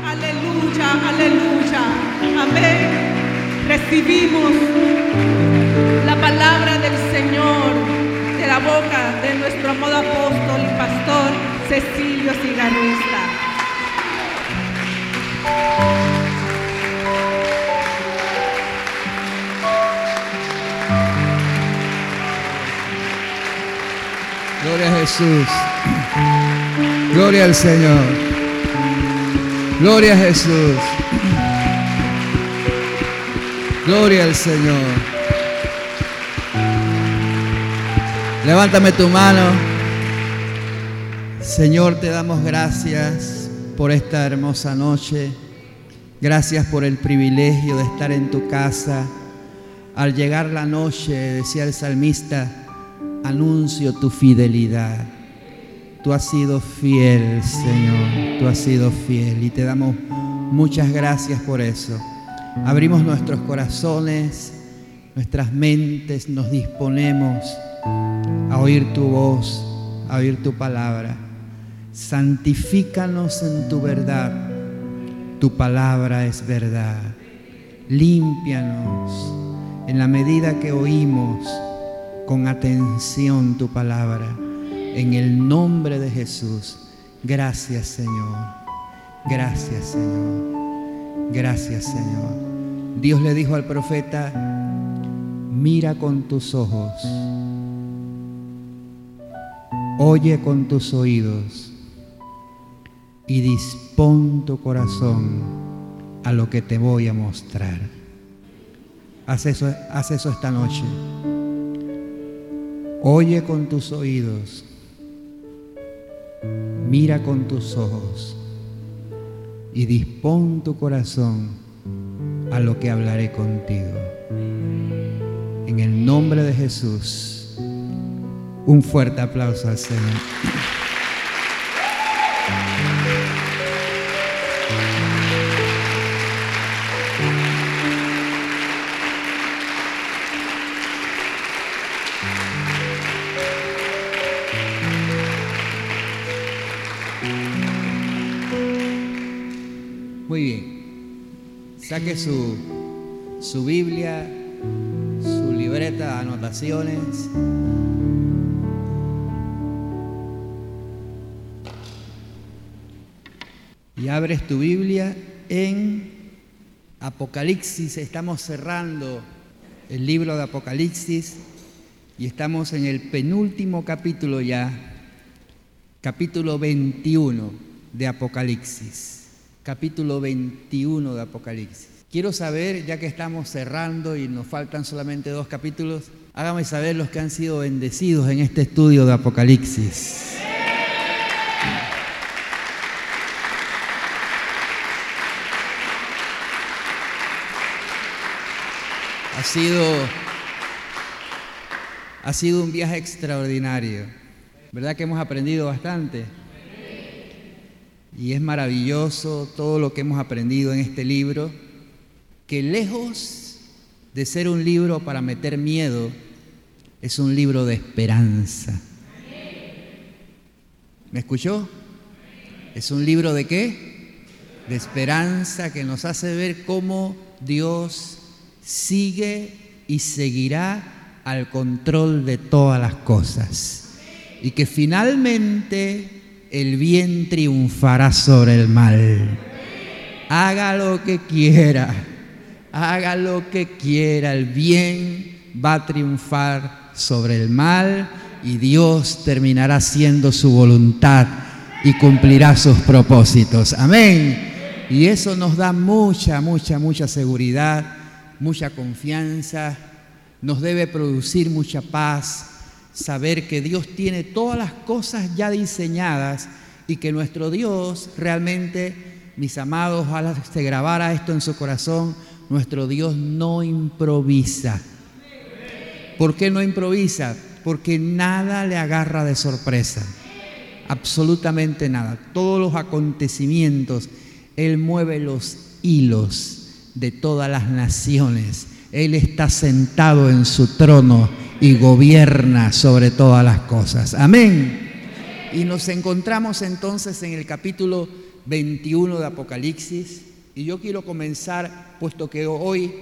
Aleluya, aleluya. Amén. Recibimos la palabra del Señor de la boca de nuestro amado apóstol y pastor Cecilio Cigarrista. Gloria a Jesús. Gloria al Señor. Gloria a Jesús. Gloria al Señor. Levántame tu mano. Señor, te damos gracias por esta hermosa noche. Gracias por el privilegio de estar en tu casa. Al llegar la noche, decía el salmista, anuncio tu fidelidad. Tú has sido fiel, Señor. Tú has sido fiel y te damos muchas gracias por eso. Abrimos nuestros corazones, nuestras mentes, nos disponemos a oír tu voz, a oír tu palabra. Santifícanos en tu verdad. Tu palabra es verdad. Límpianos en la medida que oímos con atención tu palabra. En el nombre de Jesús. Gracias Señor. Gracias Señor. Gracias Señor. Dios le dijo al profeta, mira con tus ojos, oye con tus oídos y dispón tu corazón a lo que te voy a mostrar. Haz eso, haz eso esta noche. Oye con tus oídos, mira con tus ojos y dispón tu corazón a lo que hablaré contigo. En el nombre de Jesús, un fuerte aplauso al Señor. Saque su, su Biblia, su libreta anotaciones. Y abres tu Biblia en Apocalipsis. Estamos cerrando el libro de Apocalipsis y estamos en el penúltimo capítulo ya, capítulo 21 de Apocalipsis capítulo 21 de Apocalipsis. Quiero saber, ya que estamos cerrando y nos faltan solamente dos capítulos, hágame saber los que han sido bendecidos en este estudio de Apocalipsis. Ha sido, ha sido un viaje extraordinario. ¿Verdad que hemos aprendido bastante? Y es maravilloso todo lo que hemos aprendido en este libro, que lejos de ser un libro para meter miedo, es un libro de esperanza. ¿Me escuchó? Es un libro de qué? De esperanza que nos hace ver cómo Dios sigue y seguirá al control de todas las cosas. Y que finalmente el bien triunfará sobre el mal. Haga lo que quiera, haga lo que quiera, el bien va a triunfar sobre el mal y Dios terminará haciendo su voluntad y cumplirá sus propósitos. Amén. Y eso nos da mucha, mucha, mucha seguridad, mucha confianza, nos debe producir mucha paz, saber que Dios tiene todas las cosas ya diseñadas y que nuestro Dios realmente, mis amados, ojalá se grabara esto en su corazón, nuestro Dios no improvisa. ¿Por qué no improvisa? Porque nada le agarra de sorpresa. Absolutamente nada. Todos los acontecimientos, Él mueve los hilos de todas las naciones. Él está sentado en su trono y gobierna sobre todas las cosas. Amén. Y nos encontramos entonces en el capítulo 21 de Apocalipsis. Y yo quiero comenzar, puesto que hoy,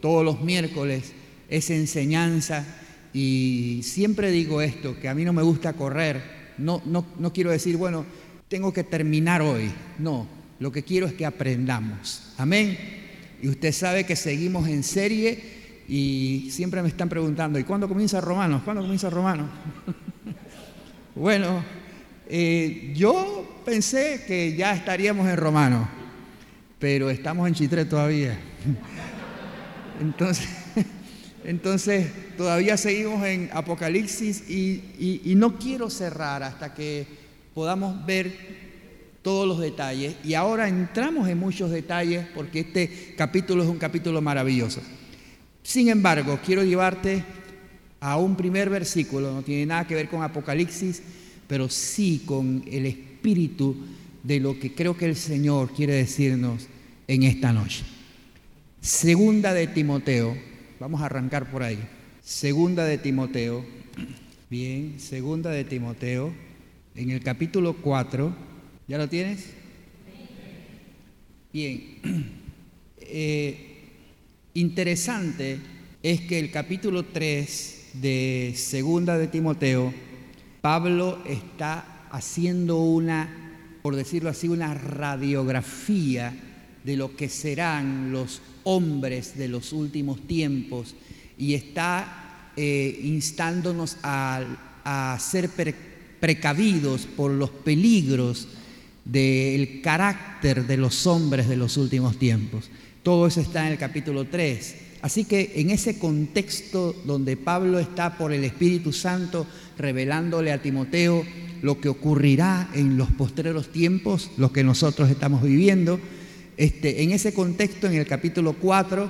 todos los miércoles, es enseñanza. Y siempre digo esto, que a mí no me gusta correr. No, no, no quiero decir, bueno, tengo que terminar hoy. No, lo que quiero es que aprendamos. Amén. Y usted sabe que seguimos en serie y siempre me están preguntando, ¿y cuándo comienza Romanos? ¿Cuándo comienza Romanos? bueno, eh, yo pensé que ya estaríamos en Romanos, pero estamos en Chitré todavía. entonces, entonces, todavía seguimos en Apocalipsis y, y no quiero cerrar hasta que podamos ver todos los detalles. Y ahora entramos en muchos detalles porque este capítulo es un capítulo maravilloso. Sin embargo, quiero llevarte a un primer versículo, no tiene nada que ver con Apocalipsis, pero sí con el espíritu de lo que creo que el Señor quiere decirnos en esta noche. Segunda de Timoteo, vamos a arrancar por ahí. Segunda de Timoteo, bien, segunda de Timoteo, en el capítulo 4, ¿ya lo tienes? Bien. Eh, Interesante es que el capítulo 3 de Segunda de Timoteo, Pablo está haciendo una, por decirlo así, una radiografía de lo que serán los hombres de los últimos tiempos y está eh, instándonos a, a ser precavidos por los peligros del carácter de los hombres de los últimos tiempos. Todo eso está en el capítulo 3. Así que en ese contexto donde Pablo está por el Espíritu Santo revelándole a Timoteo lo que ocurrirá en los postreros tiempos, lo que nosotros estamos viviendo, este, en ese contexto, en el capítulo 4,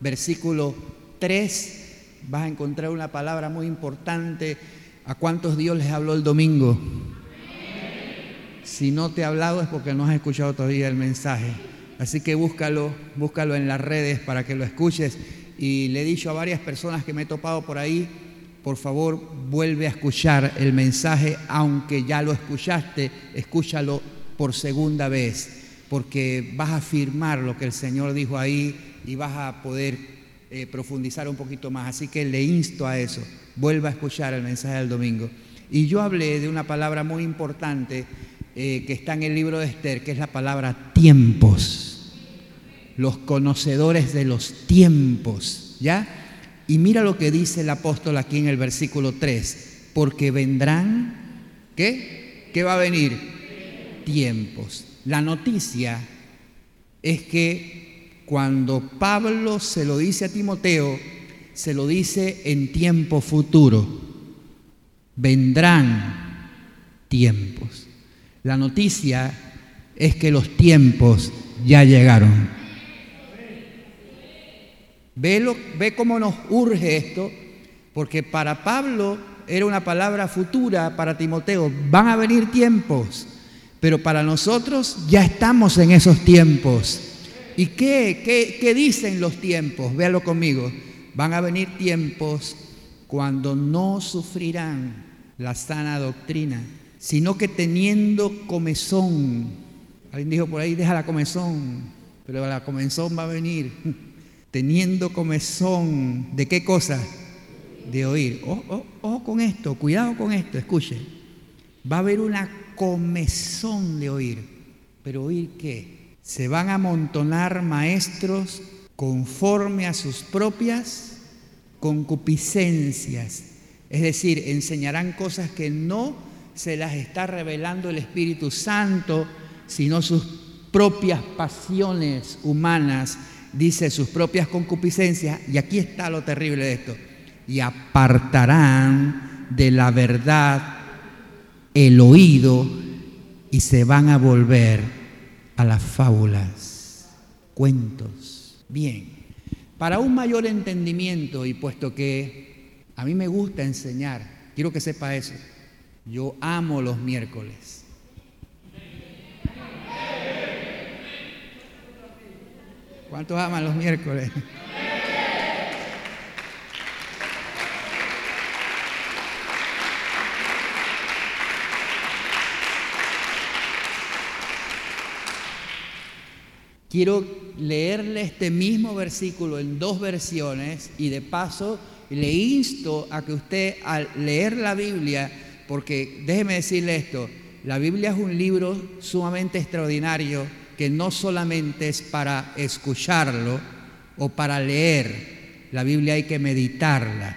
versículo 3, vas a encontrar una palabra muy importante. ¿A cuántos Dios les habló el domingo? Si no te ha hablado es porque no has escuchado todavía el mensaje. Así que búscalo, búscalo en las redes para que lo escuches. Y le he dicho a varias personas que me he topado por ahí, por favor vuelve a escuchar el mensaje, aunque ya lo escuchaste, escúchalo por segunda vez, porque vas a afirmar lo que el Señor dijo ahí y vas a poder eh, profundizar un poquito más. Así que le insto a eso, vuelva a escuchar el mensaje del domingo. Y yo hablé de una palabra muy importante eh, que está en el libro de Esther, que es la palabra tiempos los conocedores de los tiempos, ¿ya? Y mira lo que dice el apóstol aquí en el versículo 3, porque vendrán, ¿qué? ¿Qué va a venir? Tiempos. La noticia es que cuando Pablo se lo dice a Timoteo, se lo dice en tiempo futuro. Vendrán tiempos. La noticia es que los tiempos ya llegaron. Ve, cómo nos urge esto, porque para Pablo era una palabra futura, para Timoteo, van a venir tiempos, pero para nosotros ya estamos en esos tiempos. ¿Y qué, qué, qué dicen los tiempos? Véalo conmigo. Van a venir tiempos cuando no sufrirán la sana doctrina, sino que teniendo comezón, alguien dijo por ahí, deja la comezón, pero la comezón va a venir teniendo comezón de qué cosa? De oír. Ojo, con esto, cuidado con esto, escuche. Va a haber una comezón de oír. ¿Pero oír qué? Se van a amontonar maestros conforme a sus propias concupiscencias. Es decir, enseñarán cosas que no se las está revelando el Espíritu Santo, sino sus propias pasiones humanas dice sus propias concupiscencias, y aquí está lo terrible de esto, y apartarán de la verdad el oído y se van a volver a las fábulas, cuentos. Bien, para un mayor entendimiento y puesto que a mí me gusta enseñar, quiero que sepa eso, yo amo los miércoles. ¿Cuántos aman los miércoles? quiero leerle este mismo versículo en dos versiones y de paso le insto a que usted al leer la Biblia, porque déjeme decirle esto, la Biblia es un libro sumamente extraordinario que no solamente es para escucharlo o para leer, la Biblia hay que meditarla.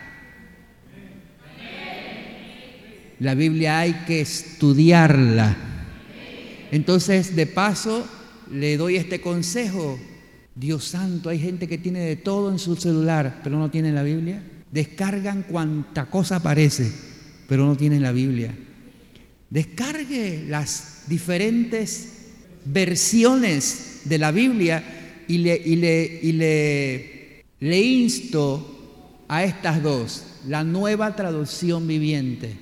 La Biblia hay que estudiarla. Entonces, de paso, le doy este consejo. Dios santo, hay gente que tiene de todo en su celular, pero no tiene la Biblia. Descargan cuanta cosa aparece, pero no tienen la Biblia. Descargue las diferentes versiones de la Biblia y le, y le, le insto a estas dos, la nueva traducción viviente.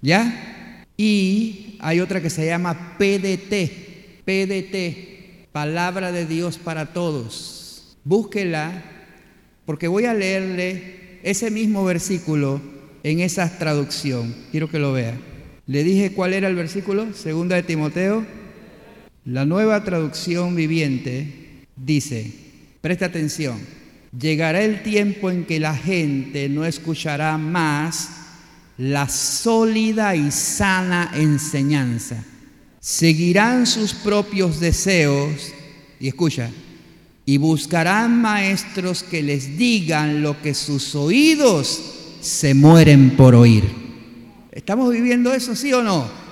¿Ya? Y hay otra que se llama PDT, PDT, Palabra de Dios para Todos. Búsquela porque voy a leerle ese mismo versículo en esa traducción. Quiero que lo vea. Le dije cuál era el versículo, segunda de Timoteo. La nueva traducción viviente dice, presta atención, llegará el tiempo en que la gente no escuchará más la sólida y sana enseñanza. Seguirán sus propios deseos, y escucha, y buscarán maestros que les digan lo que sus oídos se mueren por oír. ¿Estamos viviendo eso, sí o no?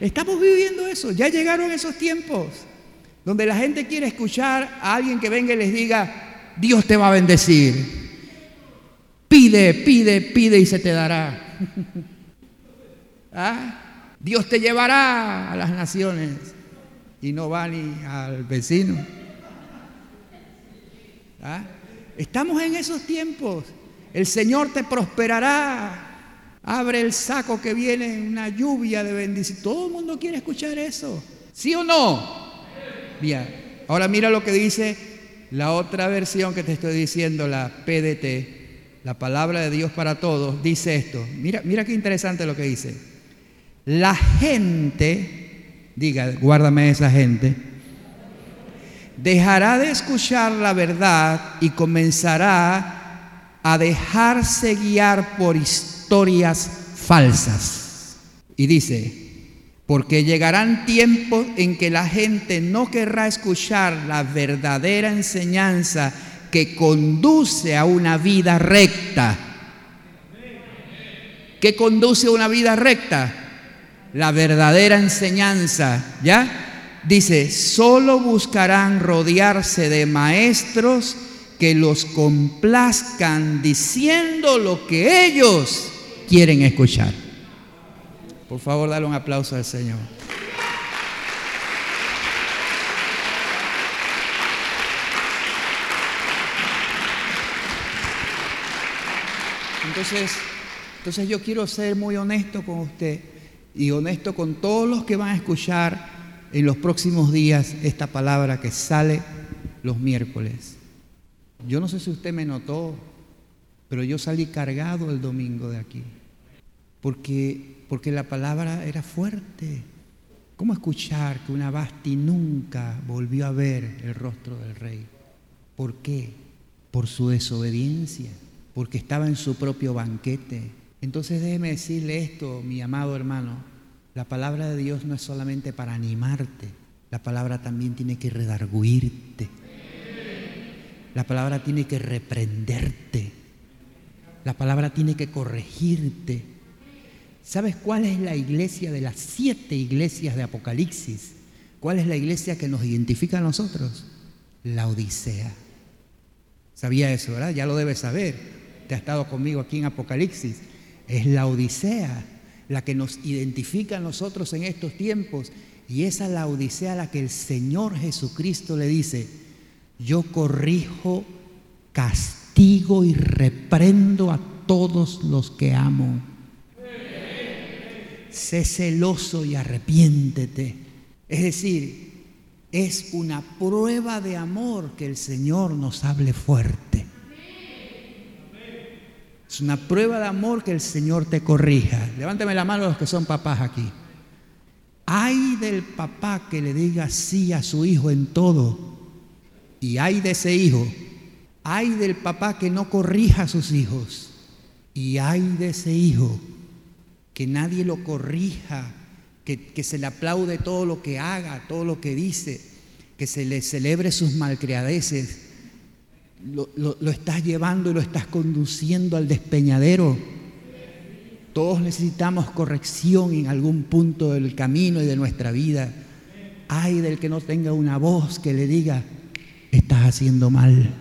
Estamos viviendo eso. Ya llegaron esos tiempos donde la gente quiere escuchar a alguien que venga y les diga, Dios te va a bendecir. Pide, pide, pide y se te dará. ¿Ah? Dios te llevará a las naciones y no va ni al vecino. ¿Ah? Estamos en esos tiempos. El Señor te prosperará. Abre el saco que viene una lluvia de bendición. Todo el mundo quiere escuchar eso. ¿Sí o no? Bien. Ahora mira lo que dice la otra versión que te estoy diciendo, la PDT la palabra de Dios para todos, dice esto. Mira, mira qué interesante lo que dice. La gente, diga, guárdame esa gente, dejará de escuchar la verdad y comenzará a dejarse guiar por historias falsas. Y dice, porque llegarán tiempos en que la gente no querrá escuchar la verdadera enseñanza que conduce a una vida recta. ¿Qué conduce a una vida recta? La verdadera enseñanza, ¿ya? Dice, solo buscarán rodearse de maestros que los complazcan diciendo lo que ellos quieren escuchar. Por favor, dale un aplauso al Señor. Entonces, entonces yo quiero ser muy honesto con usted y honesto con todos los que van a escuchar en los próximos días esta palabra que sale los miércoles. Yo no sé si usted me notó, pero yo salí cargado el domingo de aquí, porque, porque la palabra era fuerte. ¿Cómo escuchar que una Basti nunca volvió a ver el rostro del rey? ¿Por qué? Por su desobediencia porque estaba en su propio banquete. Entonces déjeme decirle esto, mi amado hermano, la palabra de Dios no es solamente para animarte, la palabra también tiene que redarguirte, la palabra tiene que reprenderte, la palabra tiene que corregirte. ¿Sabes cuál es la iglesia de las siete iglesias de Apocalipsis? ¿Cuál es la iglesia que nos identifica a nosotros? La Odisea. Sabía eso, ¿verdad? Ya lo debes saber ha estado conmigo aquí en Apocalipsis, es la Odisea, la que nos identifica a nosotros en estos tiempos. Y esa es la Odisea a la que el Señor Jesucristo le dice, yo corrijo, castigo y reprendo a todos los que amo. Sé celoso y arrepiéntete. Es decir, es una prueba de amor que el Señor nos hable fuerte. Es una prueba de amor que el Señor te corrija. Levántame la mano los que son papás aquí. Hay del papá que le diga sí a su hijo en todo Y hay de ese hijo, hay del papá que no corrija a sus hijos. Y hay de ese hijo que nadie lo corrija, que, se le aplaude todo lo que haga, todo lo que dice, que se le celebre sus malcriadeces. Lo, lo estás llevando y lo estás conduciendo al despeñadero. Todos necesitamos corrección en algún punto del camino y de nuestra vida. Ay del que no tenga una voz que le diga, estás haciendo mal.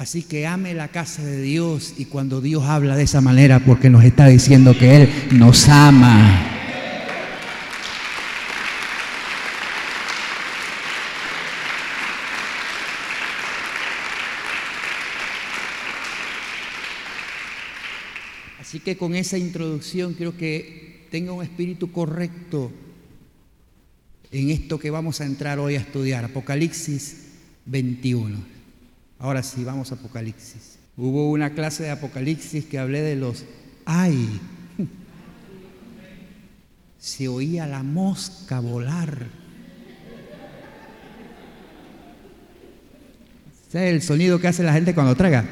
Así que ame la casa de Dios y cuando Dios habla de esa manera, porque nos está diciendo que Él nos ama. Así que con esa introducción quiero que tenga un espíritu correcto en esto que vamos a entrar hoy a estudiar, Apocalipsis 21. Ahora sí, vamos a Apocalipsis. Hubo una clase de Apocalipsis que hablé de los ay. Se oía la mosca volar. ¿Sabes el sonido que hace la gente cuando traga?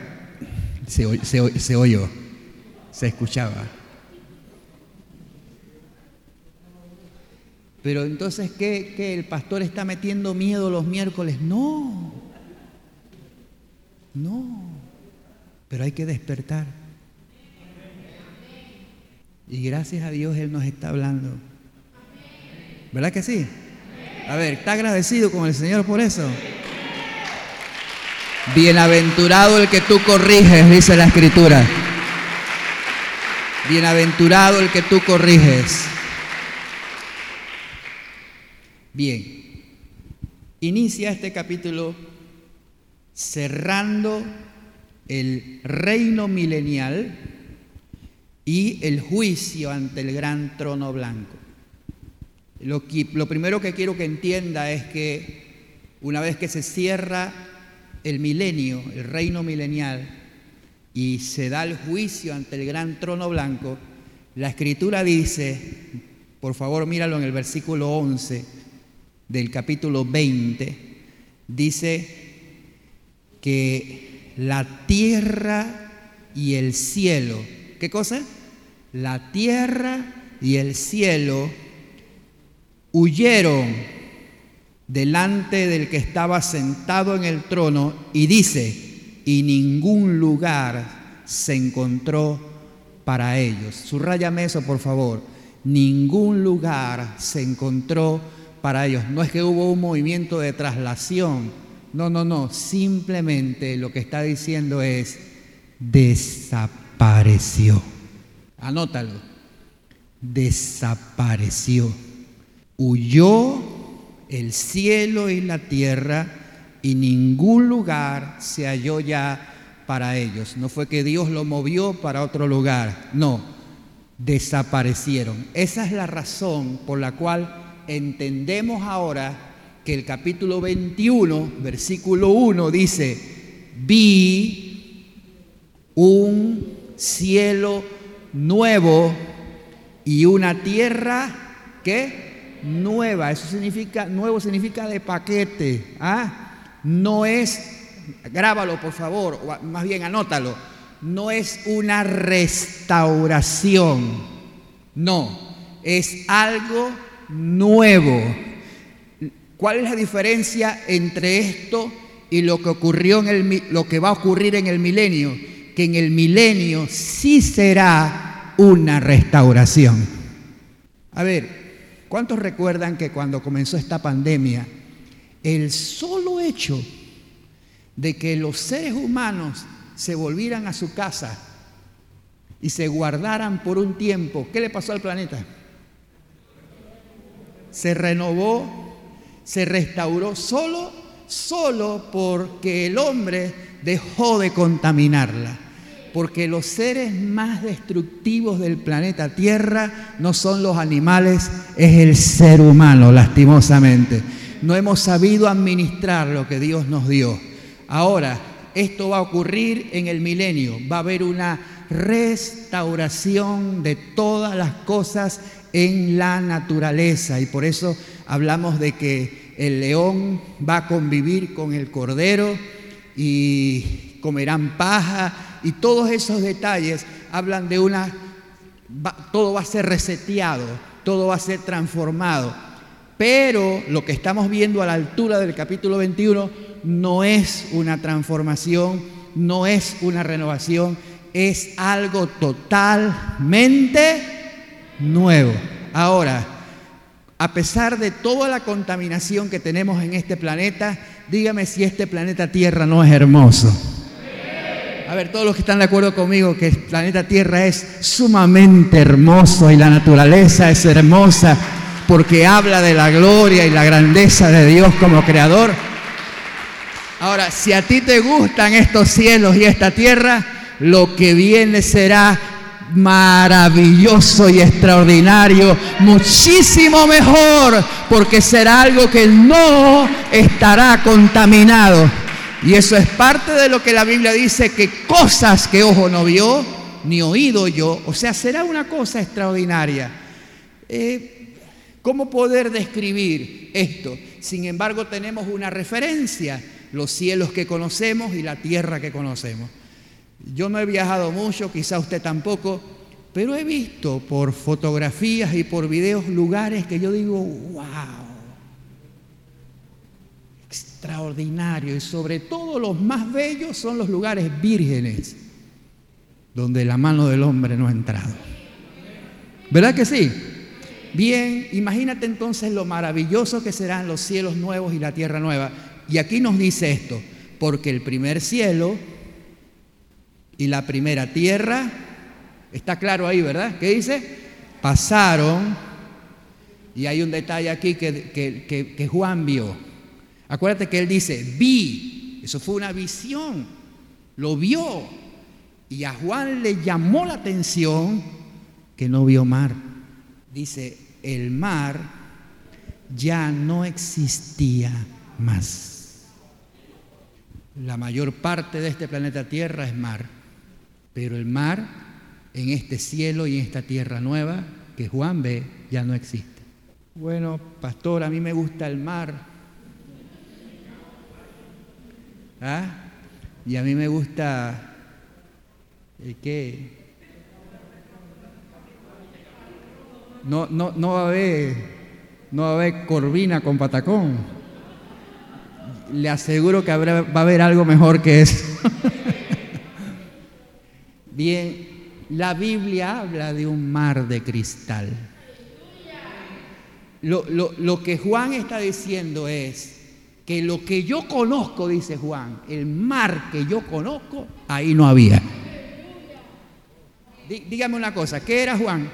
Se, se, se oyó, se escuchaba. Pero entonces, ¿qué, ¿El pastor está metiendo miedo los miércoles? No, no, pero hay que despertar. Y gracias a Dios Él nos está hablando. ¿Verdad que sí? A ver, ¿está agradecido con el Señor por eso? Bienaventurado el que tú corriges, dice la Escritura. Bienaventurado el que tú corriges. Bien, inicia este capítulo cerrando el reino milenial y el juicio ante el gran trono blanco. Lo, lo, primero que quiero que entienda es que una vez que se cierra el milenio, el reino milenial, y se da el juicio ante el gran trono blanco, la escritura dice, por favor míralo en el versículo 11, del capítulo 20, dice que la tierra y el cielo, ¿qué cosa? La tierra y el cielo huyeron delante del que estaba sentado en el trono y dice, y ningún lugar se encontró para ellos. Subrayame eso, por favor. Ningún lugar se encontró para ellos. No es que hubo un movimiento de traslación. No, no, no. Simplemente lo que está diciendo es desapareció. Anótalo. Desapareció. Huyó el cielo y la tierra y ningún lugar se halló ya para ellos. No fue que Dios lo movió para otro lugar. No. Desaparecieron. Esa es la razón por la cual entendemos ahora que el capítulo 21, versículo 1 dice, vi un cielo nuevo y una tierra que nueva. Eso significa, nuevo significa de paquete. ¿ah? No es, grábalo por favor, o más bien anótalo, no es una restauración, no, es algo nuevo. ¿Cuál es la diferencia entre esto y lo que ocurrió en el, lo que va a ocurrir en el milenio? Que en el milenio sí será una restauración. A ver, ¿cuántos recuerdan que cuando comenzó esta pandemia, el solo hecho de que los seres humanos se volvieran a su casa y se guardaran por un tiempo, ¿qué le pasó al planeta? se renovó, se restauró solo, solo porque el hombre dejó de contaminarla. Porque los seres más destructivos del planeta Tierra no son los animales, es el ser humano, lastimosamente. No hemos sabido administrar lo que Dios nos dio. Ahora, esto va a ocurrir en el milenio. Va a haber una restauración de todas las cosas en la naturaleza y por eso hablamos de que el león va a convivir con el cordero y comerán paja y todos esos detalles hablan de una, todo va a ser reseteado, todo va a ser transformado. Pero lo que estamos viendo a la altura del capítulo 21 no es una transformación, no es una renovación, es algo totalmente nuevo. Ahora, a pesar de toda la contaminación que tenemos en este planeta, dígame si este planeta Tierra no es hermoso. A ver, todos los que están de acuerdo conmigo que el planeta Tierra es sumamente hermoso y la naturaleza es hermosa porque habla de la gloria y la grandeza de Dios como creador. Ahora, si a ti te gustan estos cielos y esta tierra, lo que viene será maravilloso y extraordinario, muchísimo mejor, porque será algo que no estará contaminado. Y eso es parte de lo que la Biblia dice, que cosas que ojo no vio, ni oído yo, o sea, será una cosa extraordinaria. Eh, ¿Cómo poder describir esto? Sin embargo, tenemos una referencia, los cielos que conocemos y la tierra que conocemos. Yo no he viajado mucho, quizá usted tampoco, pero he visto por fotografías y por videos lugares que yo digo, wow, extraordinario. Y sobre todo los más bellos son los lugares vírgenes, donde la mano del hombre no ha entrado. ¿Verdad que sí? Bien, imagínate entonces lo maravilloso que serán los cielos nuevos y la tierra nueva. Y aquí nos dice esto, porque el primer cielo y la primera tierra, está claro ahí, ¿verdad? ¿Qué dice? Pasaron, y hay un detalle aquí que, que, Juan vio. Acuérdate que él dice, vi, eso fue una visión, lo vio, y a Juan le llamó la atención que no vio mar. Dice, el mar ya no existía más. La mayor parte de este planeta Tierra es mar. Pero el mar en este cielo y en esta tierra nueva que Juan ve ya no existe. Bueno, pastor, a mí me gusta el mar. ¿Ah? Y a mí me gusta el qué. No, no, no va a haber, no va a haber corvina con patacón. Le aseguro que habrá, va a haber algo mejor que eso. Bien, la Biblia habla de un mar de cristal. Lo, que Juan está diciendo es que lo que yo conozco, dice Juan, el mar que yo conozco, ahí no había. dígame una cosa, ¿qué era Juan?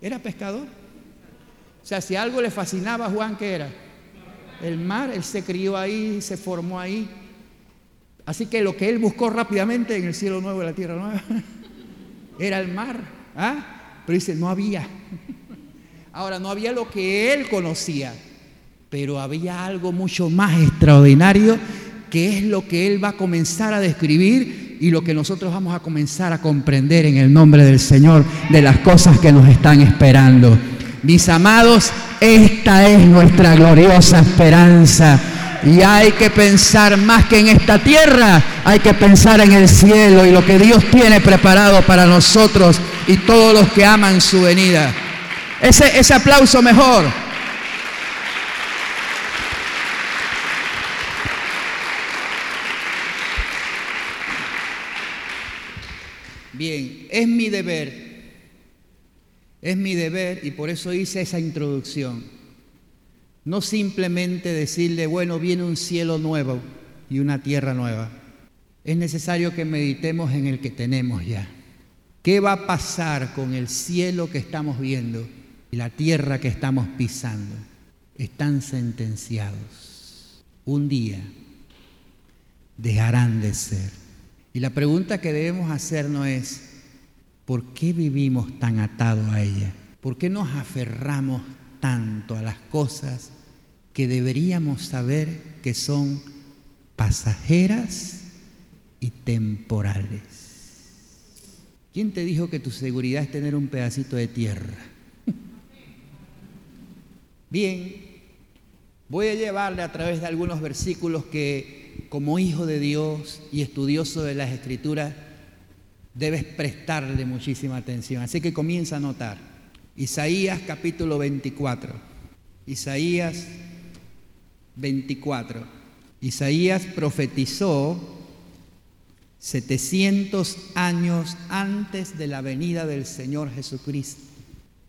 ¿Era pescador? O sea, si algo le fascinaba a Juan, ¿qué era? El mar, él se crió ahí, se formó ahí. Así que lo que él buscó rápidamente en el cielo nuevo y la tierra nueva era el mar. ¿ah? Pero dice, no había. Ahora, no había lo que él conocía, pero había algo mucho más extraordinario que es lo que él va a comenzar a describir y lo que nosotros vamos a comenzar a comprender en el nombre del Señor de las cosas que nos están esperando. Mis amados, esta es nuestra gloriosa esperanza y hay que pensar más que en esta tierra, hay que pensar en el cielo y lo que Dios tiene preparado para nosotros y todos los que aman su venida. Ese, ese aplauso mejor. Bien, es mi deber, es mi deber y por eso hice esa introducción no simplemente decirle, bueno, viene un cielo nuevo y una tierra nueva. Es necesario que meditemos en el que tenemos ya. ¿Qué va a pasar con el cielo que estamos viendo y la tierra que estamos pisando? Están sentenciados. Un día dejarán de ser. Y la pregunta que debemos hacernos es, ¿por qué vivimos tan atados a ella? ¿Por qué nos aferramos tanto a las cosas que deberíamos saber que son pasajeras y temporales. ¿Quién te dijo que tu seguridad es tener un pedacito de tierra? Bien, Voy a llevarle a través de algunos versículos que como hijo de Dios y estudioso de las escrituras debes prestarle muchísima atención. Así que comienza a notar. Isaías capítulo 24. Isaías 24. Isaías profetizó 700 años antes de la venida del Señor Jesucristo.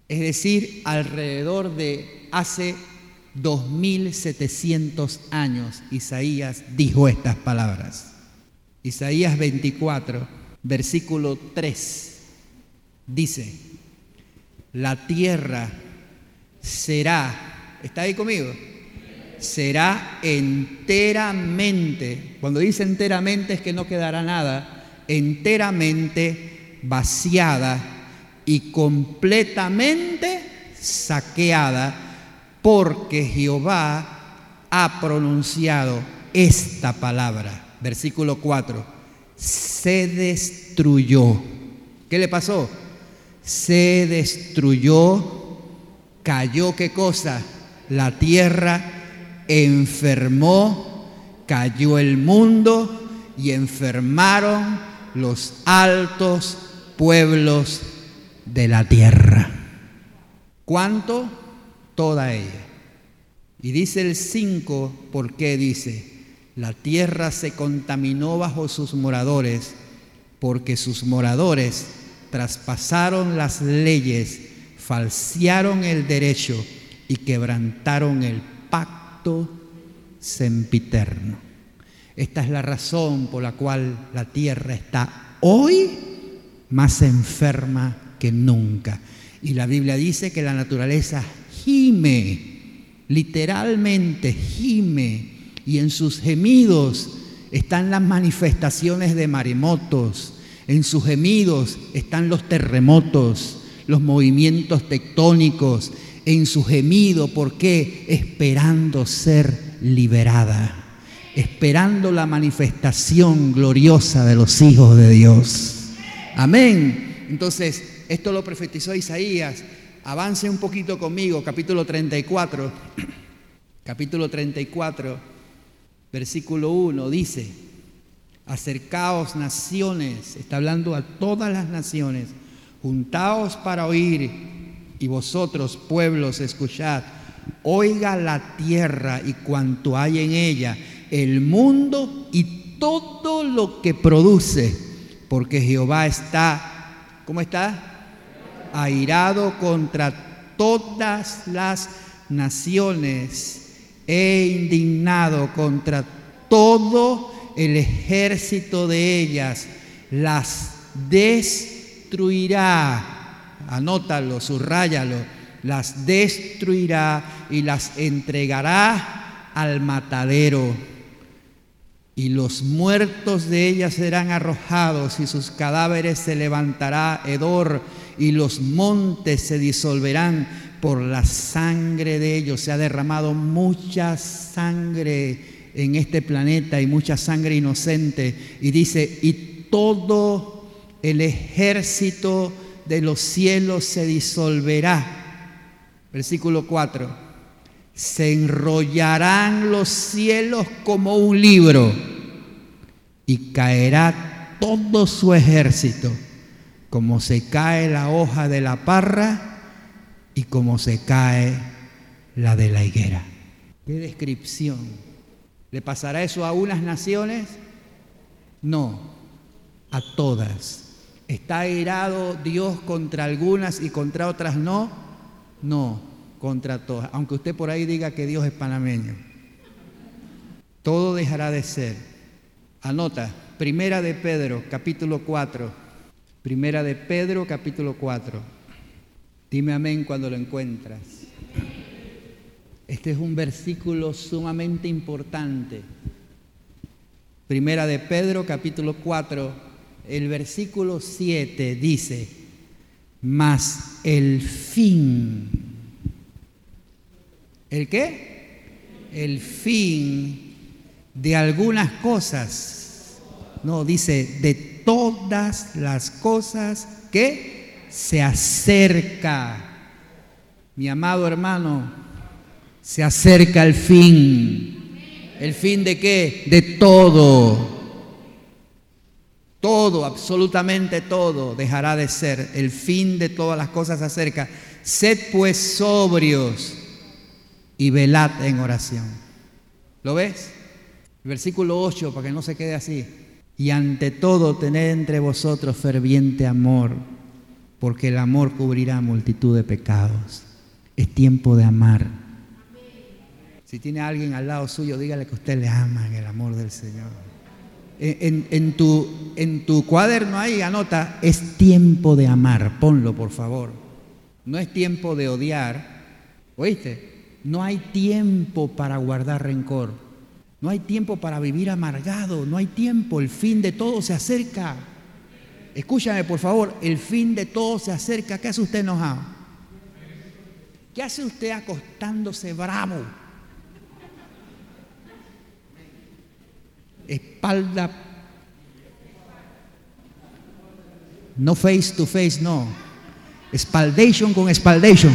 Es decir, alrededor de hace 2700 años Isaías dijo estas palabras. Isaías 24, versículo 3, dice, la tierra será, ¿está ahí conmigo? Será enteramente, cuando dice enteramente es que no quedará nada, enteramente vaciada y completamente saqueada porque Jehová ha pronunciado esta palabra. Versículo 4. Se destruyó. ¿Qué le pasó? Se destruyó, cayó qué cosa? La tierra, enfermó, cayó el mundo y enfermaron los altos pueblos de la tierra. ¿Cuánto? toda ella. Y dice el 5, ¿por qué dice? La tierra se contaminó bajo sus moradores, porque sus moradores traspasaron las leyes, falsearon el derecho y quebrantaron el pacto sempiterno. Esta es la razón por la cual la tierra está hoy más enferma que nunca. Y la Biblia dice que la naturaleza gime, literalmente gime, y en sus gemidos están las manifestaciones de maremotos, en sus gemidos están los terremotos, los movimientos tectónicos, en su gemido, ¿por qué? Esperando ser liberada, esperando la manifestación gloriosa de los hijos de Dios. Amén. Entonces, esto lo profetizó Isaías Avance un poquito conmigo, capítulo 34. Capítulo 34, versículo 1 dice, acercaos naciones, está hablando a todas las naciones, juntaos para oír y vosotros pueblos escuchad, oiga la tierra y cuanto hay en ella, el mundo y todo lo que produce, porque Jehová está, ¿cómo está? airado contra todas las naciones e indignado contra todo el ejército de ellas, las destruirá. Anótalo, subrayalo. Las destruirá y las entregará al matadero. Y los muertos de ellas serán arrojados y sus cadáveres se levantará hedor y los montes se disolverán por la sangre de ellos. Se ha derramado mucha sangre en este planeta y mucha sangre inocente. Y dice, y todo el ejército de los cielos se disolverá. Versículo 4. Se enrollarán los cielos como un libro y caerá todo su ejército como se cae la hoja de la parra y como se cae la de la higuera. ¿Qué descripción? ¿Le pasará eso a unas naciones? No, a todas. ¿Está airado Dios contra algunas y contra otras no? No, contra todas. Aunque usted por ahí diga que Dios es panameño. Todo dejará de ser. Anota, Primera de Pedro, capítulo 4 Primera de Pedro, capítulo 4. Dime amén cuando lo encuentras. Este es un versículo sumamente importante. Primera de Pedro, capítulo 4, el versículo 7 dice, mas el fin. ¿El qué? El fin de algunas cosas. No, dice, de todas las cosas que se acerca. Mi amado hermano, Se acerca el fin. ¿El fin de qué? De todo. Todo, absolutamente todo dejará de ser. El fin de todas las cosas se acerca. Sed pues sobrios y velad en oración. ¿Lo ves? Versículo 8, para que no se quede así. Y ante todo tened entre vosotros ferviente amor, porque el amor cubrirá multitud de pecados. Es tiempo de amar. Si tiene alguien al lado suyo, dígale que usted le ama en el amor del Señor. En, tu, en tu cuaderno ahí anota, es tiempo de amar. Ponlo, por favor. No es tiempo de odiar. ¿Oíste? No hay tiempo para guardar rencor. No hay tiempo para vivir amargado. No hay tiempo. El fin de todo se acerca. Escúchame, por favor. El fin de todo se acerca. ¿Qué hace usted enojado? ¿Qué hace usted acostándose bravo? Espalda, no face to face, no, espaldation con espaldation.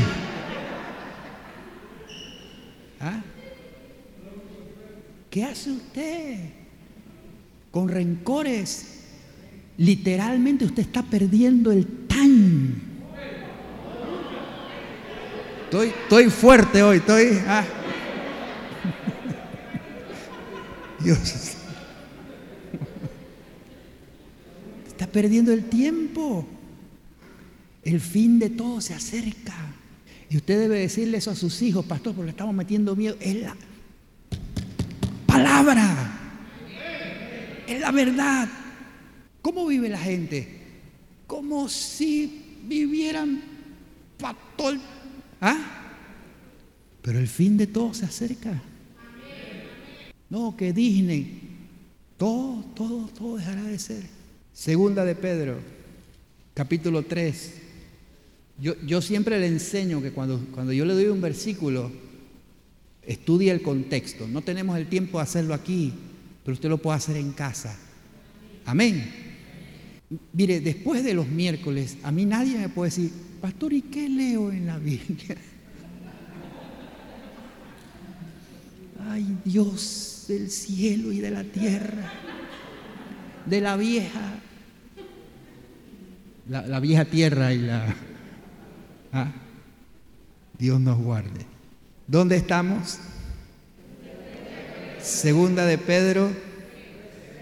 ¿Ah? ¿Qué hace usted con rencores? Literalmente usted está perdiendo el time. Estoy, estoy fuerte hoy, estoy... Ah. Dios. Perdiendo el tiempo. El fin de todo se acerca. Y usted debe decirle eso a sus hijos, pastor, porque estamos metiendo miedo. Es la palabra. Es la verdad. ¿Cómo vive la gente? Como si vivieran patol. ¿Ah? Pero el fin de todo se acerca. No, que Disney. Todo, todo, todo dejará de ser. Segunda de Pedro, capítulo 3. Yo, yo, siempre le enseño que cuando, cuando yo le doy un versículo, estudie el contexto. No tenemos el tiempo de hacerlo aquí, pero usted lo puede hacer en casa. Amén. Mire, después de los miércoles, a mí nadie me puede decir, pastor, ¿y qué leo en la Biblia? Ay, Dios del cielo y de la tierra, de la vieja la, vieja tierra y la... ¿ah? Dios nos guarde. ¿Dónde estamos? Segunda de Pedro,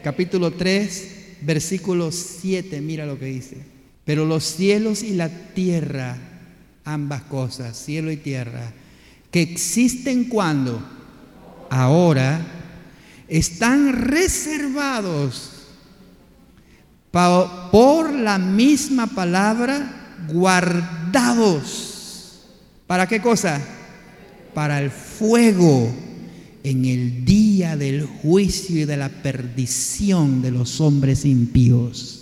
capítulo 3, versículo 7, mira lo que dice. Pero los cielos y la tierra, ambas cosas, cielo y tierra, que existen cuando, ahora, están reservados por la misma palabra, guardados. ¿Para qué cosa? Para el fuego en el día del juicio y de la perdición de los hombres impíos.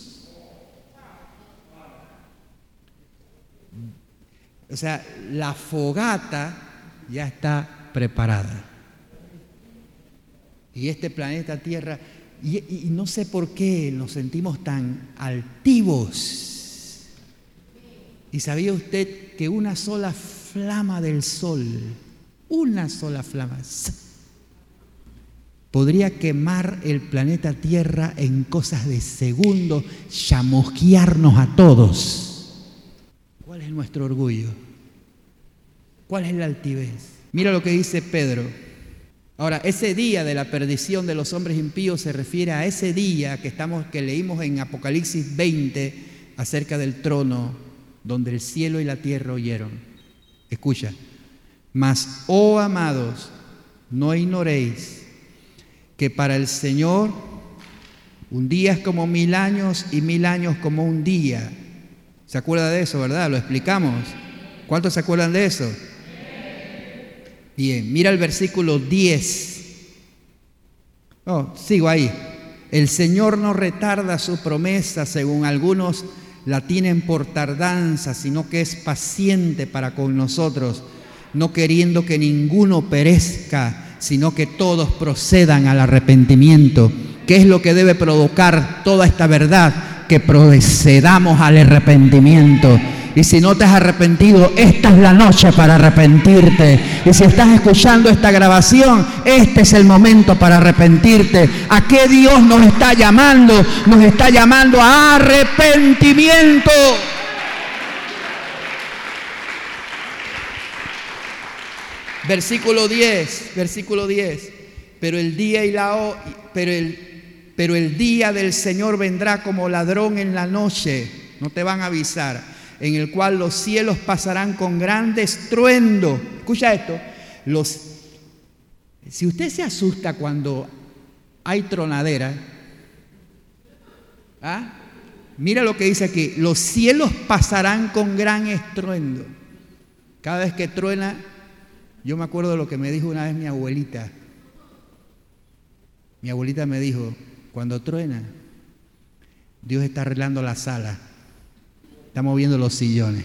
O sea, la fogata ya está preparada. Y este planeta Tierra y, no sé por qué nos sentimos tan altivos. ¿Y sabía usted que una sola flama del sol, una sola flama, podría quemar el planeta Tierra en cosas de segundo, chamusquearnos a todos? ¿Cuál es nuestro orgullo? ¿Cuál es la altivez? Mira lo que dice Pedro. Ahora, ese día de la perdición de los hombres impíos se refiere a ese día que, estamos, que leímos en Apocalipsis 20 acerca del trono donde el cielo y la tierra oyeron. Escucha, mas, oh amados, no ignoréis que para el Señor un día es como mil años y mil años como un día. ¿Se acuerda de eso, verdad? Lo explicamos. ¿Cuántos se acuerdan de eso? Bien, mira el versículo 10. Oh, sigo ahí. El Señor no retarda su promesa, según algunos la tienen por tardanza, sino que es paciente para con nosotros, no queriendo que ninguno perezca, sino que todos procedan al arrepentimiento. ¿Qué es lo que debe provocar toda esta verdad? Que procedamos al arrepentimiento Y si no te has arrepentido, esta es la noche para arrepentirte. Y si estás escuchando esta grabación, este es el momento para arrepentirte. ¿A qué Dios nos está llamando? Nos está llamando a arrepentimiento. Versículo 10, versículo 10. Pero el día y la pero el, pero el día del Señor vendrá como ladrón en la noche. No te van a avisar en el cual los cielos pasarán con gran estruendo. Escucha esto. Los, si usted se asusta cuando hay tronadera, ¿ah? mira lo que dice aquí. Los cielos pasarán con gran estruendo. Cada vez que truena, yo me acuerdo de lo que me dijo una vez mi abuelita. Mi abuelita me dijo, cuando truena, Dios está arreglando la sala. Estamos viendo los sillones.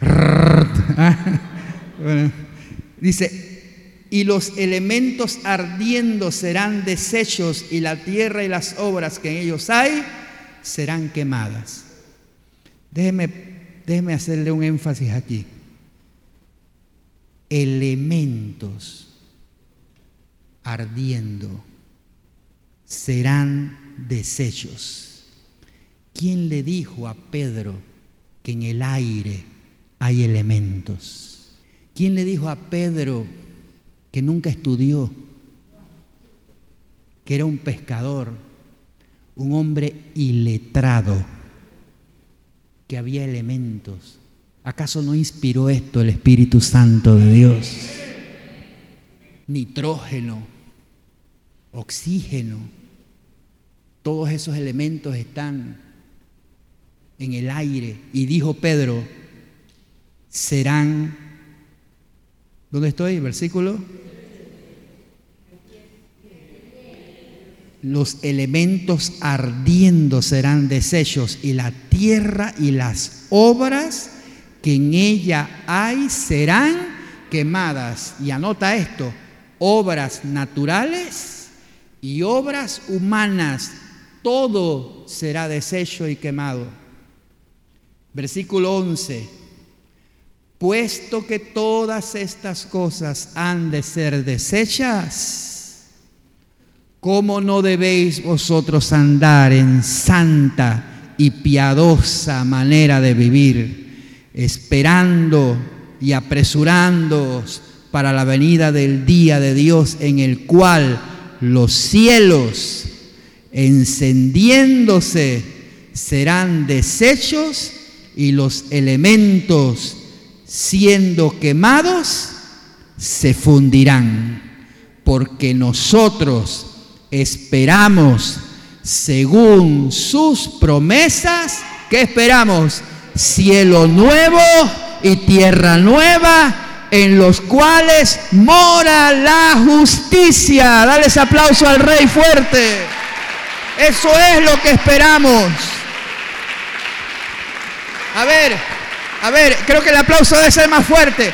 dice, y los elementos ardiendo serán deshechos y la tierra y las obras que en ellos hay serán quemadas. Déjeme, déjeme hacerle un énfasis aquí. Elementos ardiendo serán desechos. ¿Quién le dijo a Pedro que en el aire hay elementos? ¿Quién le dijo a Pedro que nunca estudió, que era un pescador, un hombre iletrado, que había elementos? ¿Acaso no inspiró esto el Espíritu Santo de Dios? Nitrógeno, oxígeno, todos esos elementos están en el aire. Y dijo Pedro, serán, ¿dónde estoy? Versículo. Los elementos ardiendo serán deshechos y la tierra y las obras que en ella hay serán quemadas. Y anota esto, obras naturales y obras humanas, todo será deshecho y quemado. Versículo 11. Puesto que todas estas cosas han de ser deshechas, ¿cómo no debéis vosotros andar en santa y piadosa manera de vivir, esperando y apresurándoos para la venida del día de Dios en el cual los cielos encendiéndose serán deshechos y los elementos siendo quemados se fundirán, porque nosotros esperamos según sus promesas, ¿qué esperamos? Cielo nuevo y tierra nueva en los cuales mora la justicia. Dale ese aplauso al rey fuerte. Eso es lo que esperamos. A ver, a ver, creo que el aplauso debe ser más fuerte.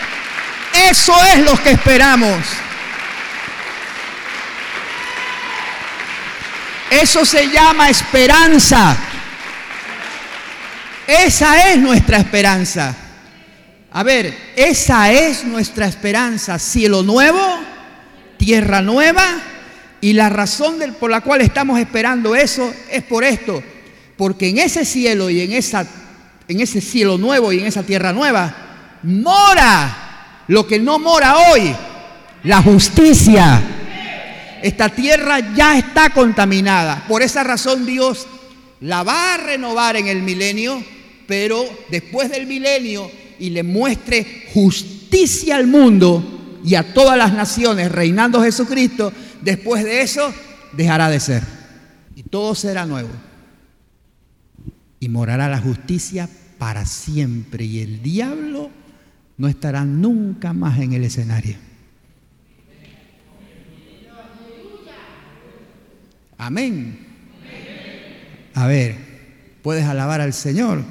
Eso es lo que esperamos. Eso se llama esperanza. Esa es nuestra esperanza. A ver, esa es nuestra esperanza, cielo nuevo, tierra nueva, y la razón por la cual estamos esperando eso es por esto, porque en ese cielo y en, esa, en ese cielo nuevo y en esa tierra nueva mora lo que no mora hoy, la justicia. Esta tierra ya está contaminada. Por esa razón Dios la va a renovar en el milenio, pero después del milenio y le muestre justicia al mundo y a todas las naciones, reinando Jesucristo, después de eso dejará de ser. Y todo será nuevo. Y morará la justicia para siempre. Y el diablo no estará nunca más en el escenario. Amén. A ver, ¿puedes alabar al Señor?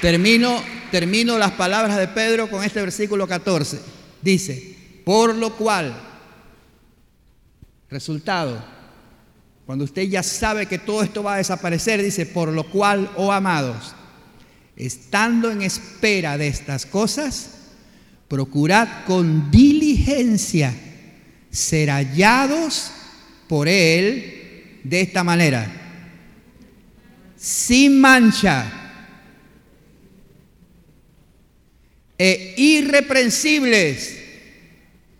Termino, termino las palabras de Pedro con este versículo 14. Dice, por lo cual, resultado, cuando usted ya sabe que todo esto va a desaparecer, dice, por lo cual, oh amados, estando en espera de estas cosas, procurad con diligencia ser hallados por Él de esta manera, sin mancha e irreprensibles.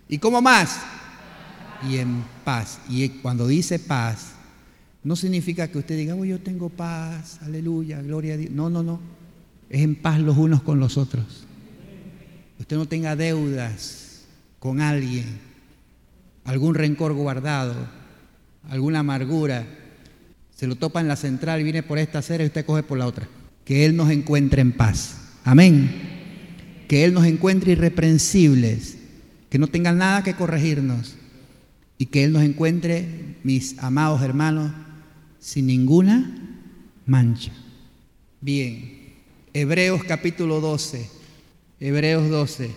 ¿Y cómo más? Y en paz. Y cuando dice paz, no significa que usted diga, oh, yo tengo paz, aleluya, gloria a Dios. No, no, no. Es en paz los unos con los otros. Usted no tenga deudas con alguien, algún rencor guardado, alguna amargura. Se lo topa en la central, viene por esta acera y usted coge por la otra. Que Él nos encuentre en paz. Amén. Que Él nos encuentre irreprensibles, que no tengan nada que corregirnos y que Él nos encuentre, mis amados hermanos, sin ninguna mancha. Bien, Hebreos capítulo 12, Hebreos 12,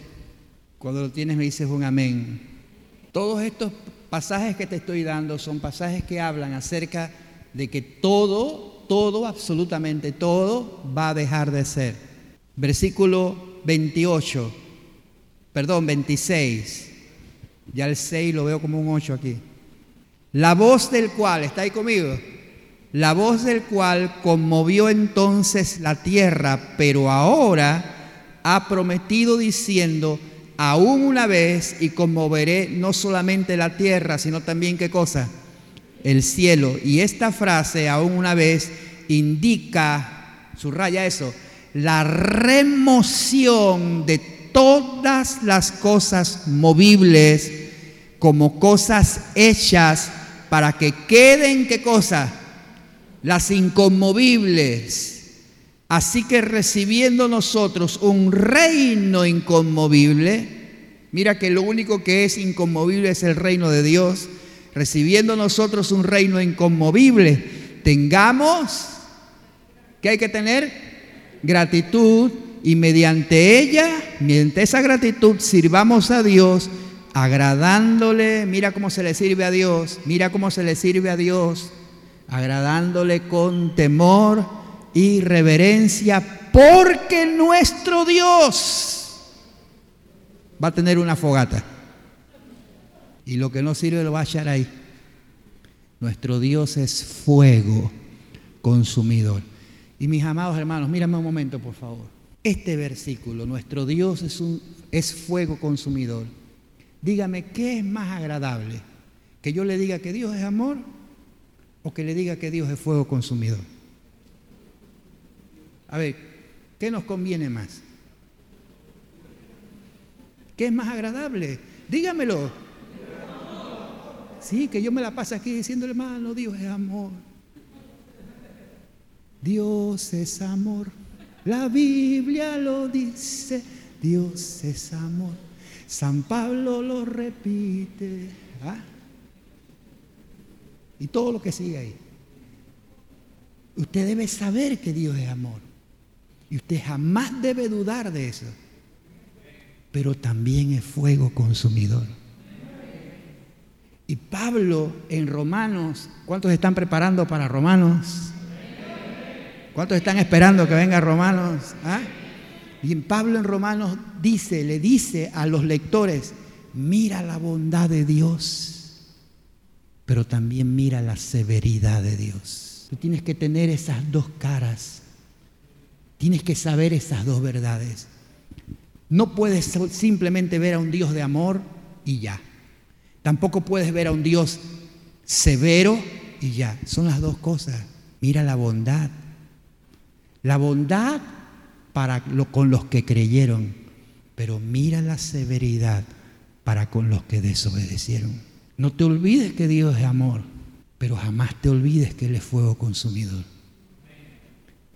cuando lo tienes me dices un amén. Todos estos pasajes que te estoy dando son pasajes que hablan acerca de que todo, todo, absolutamente todo va a dejar de ser. Versículo 28, perdón, 26. Ya el 6 lo veo como un 8 aquí. La voz del cual, ¿está ahí conmigo? La voz del cual conmovió entonces la tierra, pero ahora ha prometido diciendo, aún una vez y conmoveré no solamente la tierra, sino también qué cosa? El cielo. Y esta frase, aún una vez, indica, subraya eso, la remoción de todas las cosas movibles como cosas hechas para que queden, ¿qué cosa? Las inconmovibles. Así que recibiendo nosotros un reino inconmovible, mira que lo único que es inconmovible es el reino de Dios, recibiendo nosotros un reino inconmovible, tengamos, ¿qué hay que tener? Gratitud y mediante ella, mediante esa gratitud, sirvamos a Dios agradándole, mira cómo se le sirve a Dios, mira cómo se le sirve a Dios, agradándole con temor y reverencia, porque nuestro Dios va a tener una fogata. Y lo que no sirve lo va a echar ahí. Nuestro Dios es fuego consumidor. Y mis amados hermanos, mírame un momento, por favor. Este versículo, nuestro Dios es, un, es fuego consumidor Dígame, ¿qué es más agradable? ¿Que yo le diga que Dios es amor o que le diga que Dios es fuego consumidor? A ver, ¿qué nos conviene más? ¿Qué es más agradable? Dígamelo. Sí, que yo me la paso aquí diciendo, hermano, Dios es amor. Dios es amor. La Biblia lo dice, Dios es amor. San Pablo lo repite. ¿ah? Y todo lo que sigue ahí. Usted debe saber que Dios es amor. Y usted jamás debe dudar de eso. Pero también es fuego consumidor. Y Pablo en Romanos, ¿cuántos están preparando para Romanos? ¿Cuántos están esperando que venga Romanos? ¿Ah? Y Pablo en Romanos dice, le dice a los lectores, mira la bondad de Dios, pero también mira la severidad de Dios. Tú tienes que tener esas dos caras, tienes que saber esas dos verdades. No puedes simplemente ver a un Dios de amor y ya. Tampoco puedes ver a un Dios severo y ya. Son las dos cosas. Mira la bondad. La bondad para con los que creyeron, pero mira la severidad para con los que desobedecieron. No te olvides que Dios es amor, pero jamás te olvides que Él es fuego consumidor.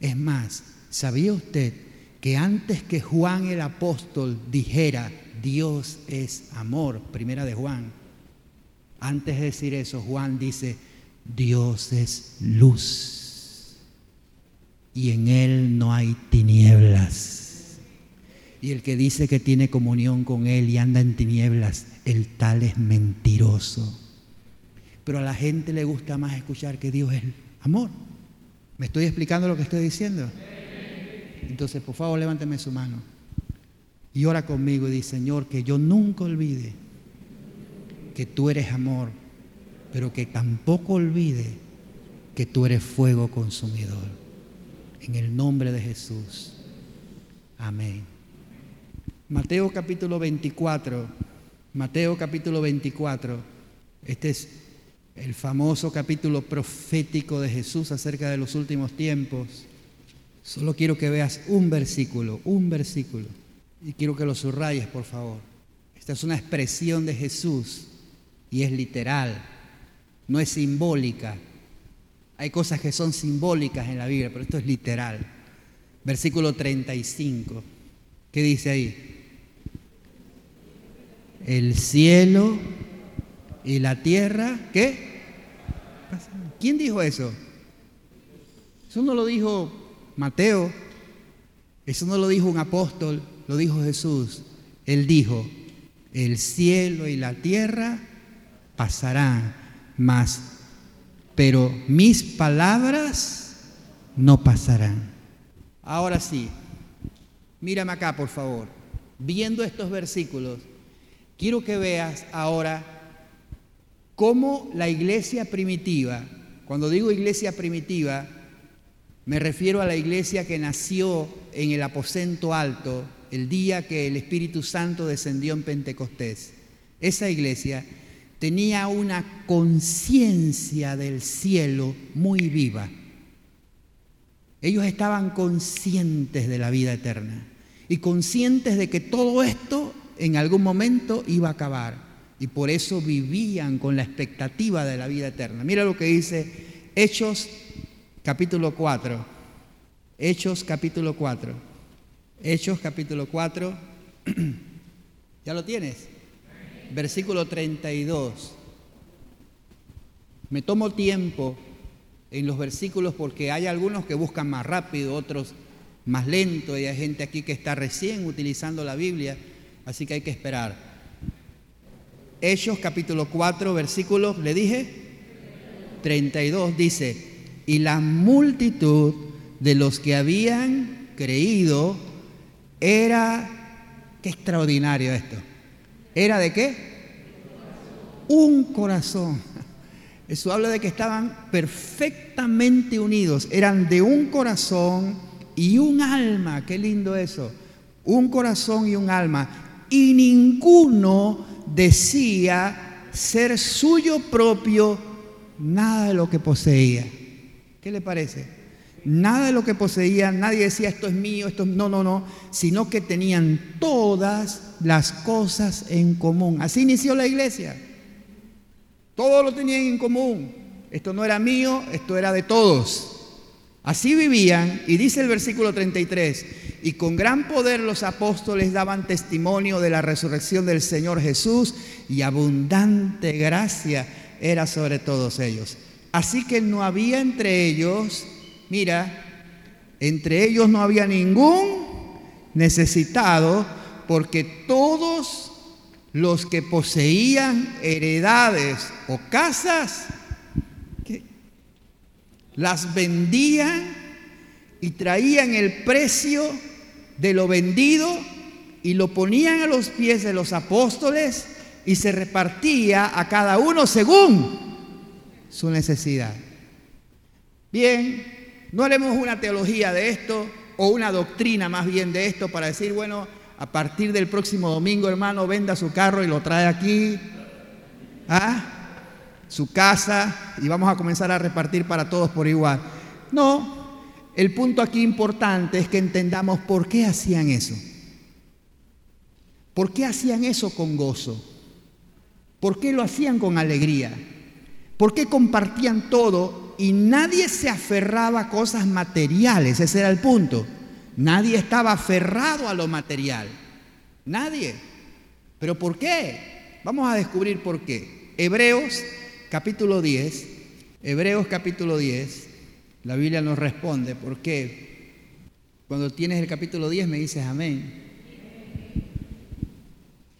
Es más, ¿sabía usted que antes que Juan el apóstol dijera Dios es amor, primera de Juan, antes de decir eso, Juan dice Dios es luz. Y en Él no hay tinieblas. Y el que dice que tiene comunión con Él y anda en tinieblas, el tal es mentiroso. Pero a la gente le gusta más escuchar que Dios es amor. ¿Me estoy explicando lo que estoy diciendo? Entonces, por favor, levánteme su mano y ora conmigo y dice, Señor, que yo nunca olvide que tú eres amor, pero que tampoco olvide que tú eres fuego consumidor. En el nombre de Jesús. Amén. Mateo capítulo 24. Mateo capítulo 24. Este es el famoso capítulo profético de Jesús acerca de los últimos tiempos. Solo quiero que veas un versículo, un versículo. Y quiero que lo subrayes, por favor. Esta es una expresión de Jesús y es literal, no es simbólica. Hay cosas que son simbólicas en la Biblia, pero esto es literal. Versículo 35. ¿Qué dice ahí? El cielo y la tierra, ¿qué? ¿Quién dijo eso? Eso no lo dijo Mateo, eso no lo dijo un apóstol, lo dijo Jesús. Él dijo, el cielo y la tierra pasarán, mas, pero mis palabras no pasarán. Ahora sí, mírame acá, por favor. Viendo estos versículos, quiero que veas ahora cómo la iglesia primitiva, cuando digo iglesia primitiva, me refiero a la iglesia que nació en el aposento alto el día que el Espíritu Santo descendió en Pentecostés. Esa iglesia tenía una conciencia del cielo muy viva. Ellos estaban conscientes de la vida eterna y conscientes de que todo esto en algún momento iba a acabar. Y por eso vivían con la expectativa de la vida eterna. Mira lo que dice Hechos capítulo 4. Hechos capítulo 4. Hechos capítulo 4. ¿Ya lo tienes? Versículo 32. Me tomo tiempo en los versículos porque hay algunos que buscan más rápido, otros más lento, y hay gente aquí que está recién utilizando la Biblia, así que hay que esperar. Hechos capítulo 4, versículo, le dije, 32 dice, y la multitud de los que habían creído era, qué extraordinario esto, era de qué? Un corazón. Eso habla de que estaban perfectamente unidos, eran de un corazón y un alma, qué lindo eso, un corazón y un alma, y ninguno decía ser suyo propio nada de lo que poseía. ¿Qué le parece? Nada de lo que poseía, nadie decía esto es mío, esto es... No, no, no, sino que tenían todas las cosas en común. Así inició la iglesia. Todo lo tenían en común. Esto no era mío, esto era de todos. Así vivían, y dice el versículo 33, y con gran poder los apóstoles daban testimonio de la resurrección del Señor Jesús y abundante gracia era sobre todos ellos. Así que no había entre ellos, mira, entre ellos no había ningún necesitado, porque todos los que poseían heredades o casas, las vendían y traían el precio de lo vendido y lo ponían a los pies de los apóstoles y se repartía a cada uno según su necesidad. Bien, no haremos una teología de esto o una doctrina más bien de esto para decir, bueno, a partir del próximo domingo, hermano, venda su carro y lo trae aquí, ¿ah? su casa, y vamos a comenzar a repartir para todos por igual. No, el punto aquí importante es que entendamos por qué hacían eso. ¿Por qué hacían eso con gozo? ¿Por qué lo hacían con alegría? ¿Por qué compartían todo y nadie se aferraba a cosas materiales? Ese era el punto. Nadie estaba aferrado a lo material. Nadie. ¿Pero por qué? Vamos a descubrir por qué. Hebreos capítulo 10. Hebreos capítulo 10. La Biblia nos responde, ¿por qué? Cuando tienes el capítulo 10 me dices amén.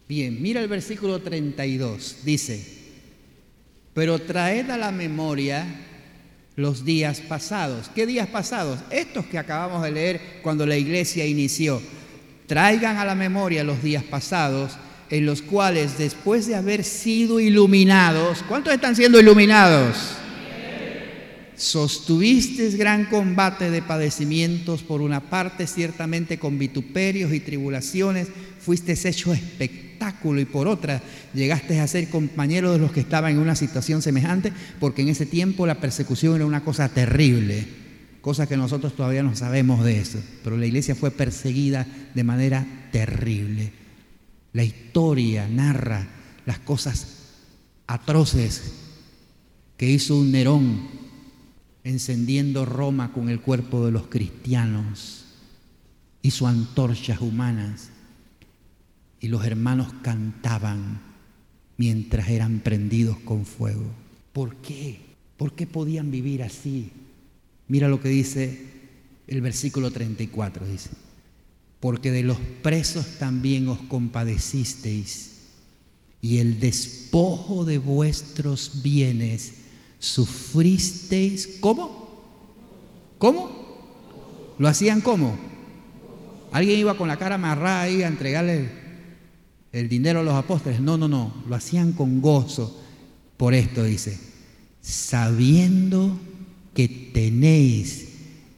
Bien, mira el versículo 32, dice, pero traed a la memoria los días pasados. ¿Qué días pasados? Estos que acabamos de leer cuando la iglesia inició. Traigan a la memoria los días pasados en los cuales después de haber sido iluminados, ¿cuántos están siendo iluminados? Sostuviste gran combate de padecimientos, por una parte ciertamente con vituperios y tribulaciones, fuiste hecho espectáculo y por otra llegaste a ser compañero de los que estaban en una situación semejante, porque en ese tiempo la persecución era una cosa terrible, cosa que nosotros todavía no sabemos de eso, pero la iglesia fue perseguida de manera terrible. La historia narra las cosas atroces que hizo un Nerón encendiendo Roma con el cuerpo de los cristianos. Hizo antorchas humanas y los hermanos cantaban mientras eran prendidos con fuego. ¿Por qué? ¿Por qué podían vivir así? Mira lo que dice el versículo 34, dice, porque de los presos también os compadecisteis y el despojo de vuestros bienes sufristeis, ¿cómo? ¿Cómo? ¿Lo hacían cómo? ¿Alguien iba con la cara amarrada ahí a entregarle el dinero a los apóstoles? No, no, no, lo hacían con gozo. Por esto dice, sabiendo que tenéis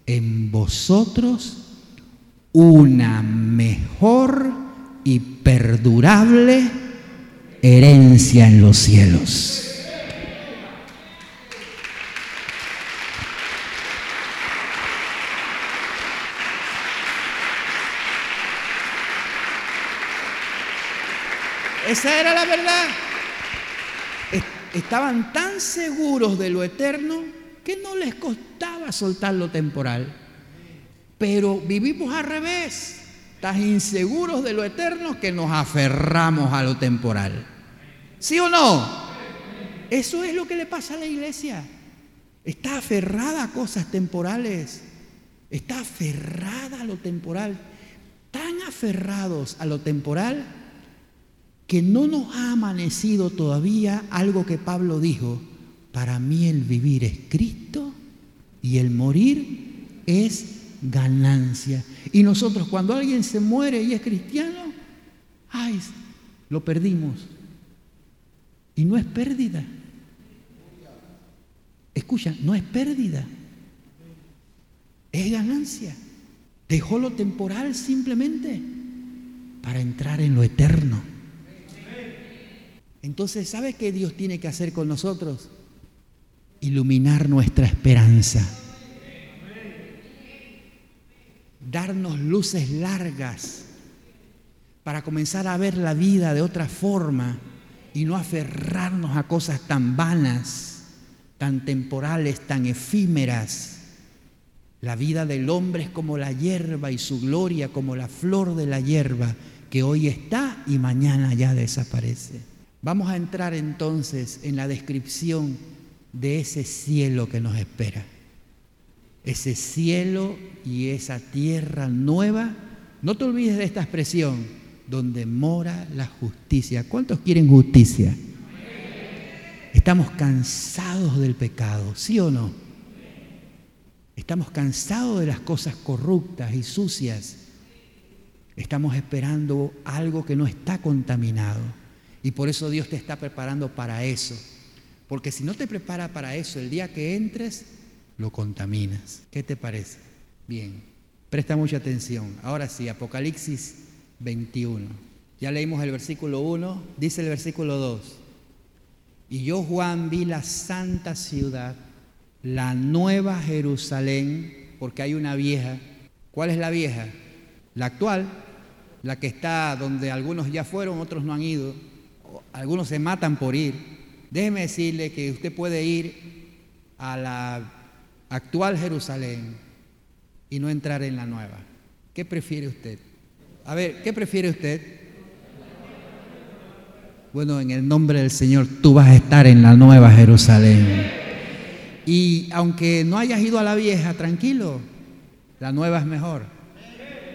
en vosotros una mejor y perdurable herencia en los cielos. Esa era la verdad. Estaban tan seguros de lo eterno que no les costaba soltar lo temporal. Pero vivimos al revés, tan inseguros de lo eterno que nos aferramos a lo temporal. ¿Sí o no? Eso es lo que le pasa a la iglesia. Está aferrada a cosas temporales. Está aferrada a lo temporal. Tan aferrados a lo temporal que no nos ha amanecido todavía algo que Pablo dijo, para mí el vivir es Cristo y el morir es ganancia. Y nosotros cuando alguien se muere y es cristiano, ay, lo perdimos. Y no es pérdida. Escucha, no es pérdida. Es ganancia. Dejó lo temporal simplemente para entrar en lo eterno. Entonces, ¿sabe qué Dios tiene que hacer con nosotros? Iluminar nuestra esperanza. Darnos luces largas para comenzar a ver la vida de otra forma y no aferrarnos a cosas tan vanas, tan temporales, tan efímeras. La vida del hombre es como la hierba y su gloria como la flor de la hierba que hoy está y mañana ya desaparece. Vamos a entrar entonces en la descripción de ese cielo que nos espera. Ese cielo y esa tierra nueva. No te olvides de esta expresión, donde mora la justicia. ¿Cuántos quieren justicia? Estamos cansados del pecado, ¿sí o no? Estamos cansados de las cosas corruptas y sucias. Estamos esperando algo que no está contaminado. Y por eso Dios te está preparando para eso. Porque si no te prepara para eso, el día que entres, lo contaminas. ¿Qué te parece? Bien, presta mucha atención. Ahora sí, Apocalipsis 21. Ya leímos el versículo 1, dice el versículo 2. Y yo, Juan, vi la santa ciudad, la nueva Jerusalén, porque hay una vieja. ¿Cuál es la vieja? La actual, la que está donde algunos ya fueron, otros no han ido algunos se matan por ir. Déjeme decirle que usted puede ir a la actual Jerusalén y no entrar en la nueva. ¿Qué prefiere usted? A ver, ¿qué prefiere usted? Bueno, en el nombre del Señor, tú vas a estar en la nueva Jerusalén. Y aunque no hayas ido a la vieja, tranquilo, la nueva es mejor.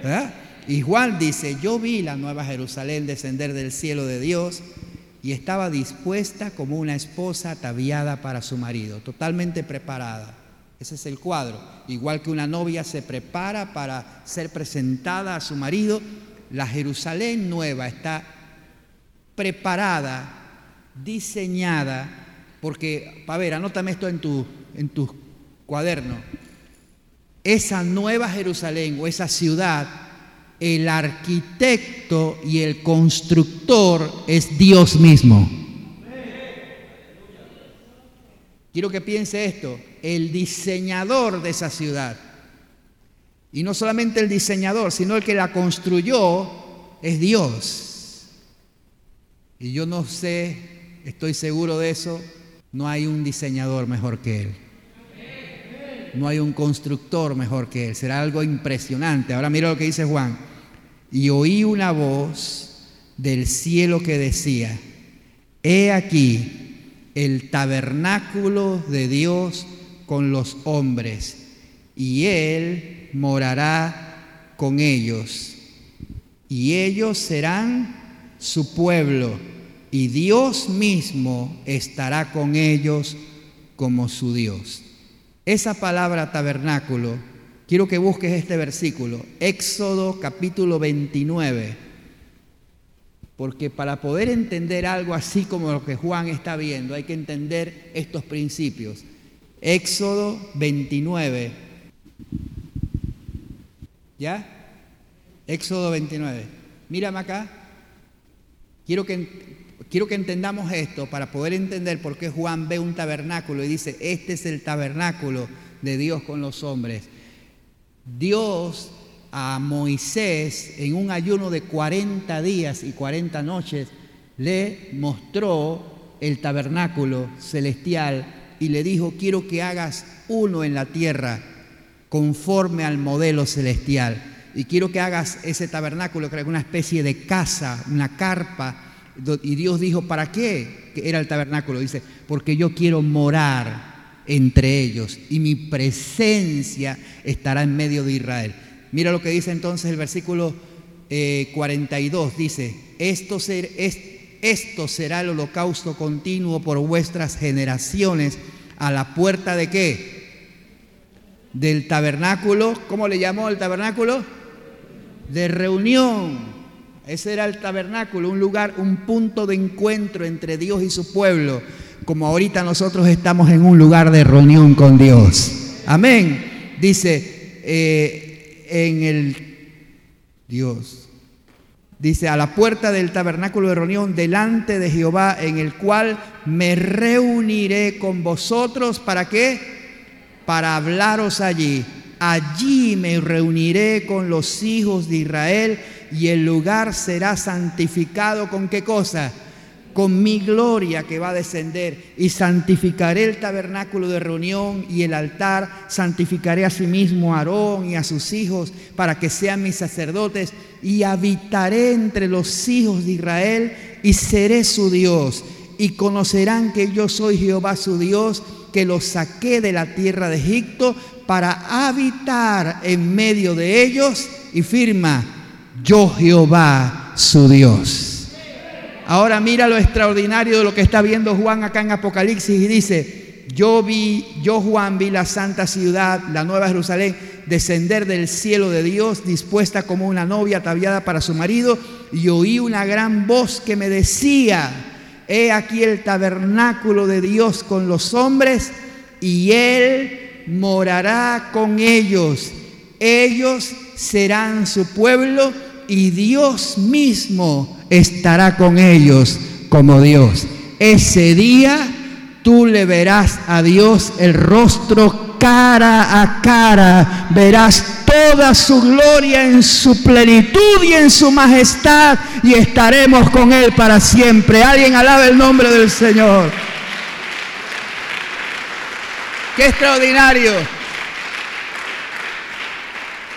¿Verdad? Y dice, yo vi la nueva Jerusalén descender del cielo de Dios y estaba dispuesta como una esposa ataviada para su marido, totalmente preparada. Ese es el cuadro. Igual que una novia se prepara para ser presentada a su marido, la Jerusalén nueva está preparada, diseñada, porque, a ver, anótame esto en tu, en tu cuaderno. Esa nueva Jerusalén o esa ciudad, el arquitecto y el constructor es Dios mismo. Quiero que piense esto, el diseñador de esa ciudad. Y no solamente el diseñador, sino el que la construyó es Dios. Y yo no sé, estoy seguro de eso, no hay un diseñador mejor que Él. No hay un constructor mejor que Él. Será algo impresionante. Ahora mira lo que dice Juan. Y oí una voz del cielo que decía, he aquí el tabernáculo de Dios con los hombres, y Él morará con ellos, y ellos serán su pueblo, y Dios mismo estará con ellos como su Dios. Esa palabra tabernáculo, quiero que busques este versículo, Éxodo capítulo 29, porque para poder entender algo así como lo que Juan está viendo, hay que entender estos principios. Éxodo 29, ¿Ya? Éxodo 29. Mírame acá. Quiero que, quiero que entendamos esto para poder entender por qué Juan ve un tabernáculo y dice, este es el tabernáculo de Dios con los hombres. Dios a Moisés en un ayuno de 40 días y 40 noches le mostró el tabernáculo celestial y le dijo, quiero que hagas uno en la tierra conforme al modelo celestial. Y quiero que hagas ese tabernáculo, que una especie de casa, una carpa. Y Dios dijo, ¿para qué era el tabernáculo? Dice, porque yo quiero morar entre ellos y mi presencia estará en medio de Israel. Mira lo que dice entonces el versículo 42. Eh, dice, esto, esto será el holocausto continuo por vuestras generaciones a la puerta de qué? del tabernáculo, ¿cómo le llamó el tabernáculo? De reunión. Ese era el tabernáculo, un lugar, un punto de encuentro entre Dios y su pueblo, como ahorita nosotros estamos en un lugar de reunión con Dios. Amén. Dice eh, en el Dios. Dice, a la puerta del tabernáculo de reunión, delante de Jehová, en el cual me reuniré con vosotros. ¿Para qué? para hablaros allí. Allí me reuniré con los hijos de Israel y el lugar será santificado con qué cosa? Con mi gloria que va a descender y santificaré el tabernáculo de reunión y el altar, santificaré a sí mismo a Aarón y a sus hijos para que sean mis sacerdotes y habitaré entre los hijos de Israel y seré su Dios y conocerán que yo soy Jehová su Dios que los saqué de la tierra de Egipto para habitar en medio de ellos y firma, yo Jehová su Dios. Ahora mira lo extraordinario de lo que está viendo Juan acá en Apocalipsis y dice, yo vi, yo Juan vi la santa ciudad, la nueva Jerusalén, descender del cielo de Dios, dispuesta como una novia ataviada para su marido, y oí una gran voz que me decía, he aquí el tabernáculo de Dios con los hombres y Él morará con ellos. Ellos serán su pueblo y Dios mismo estará con ellos como Dios. Ese día tú le verás a Dios el rostro cara a cara, verás toda su gloria en su plenitud y en su majestad y estaremos con Él para siempre. Alguien alaba el nombre del Señor. Qué extraordinario.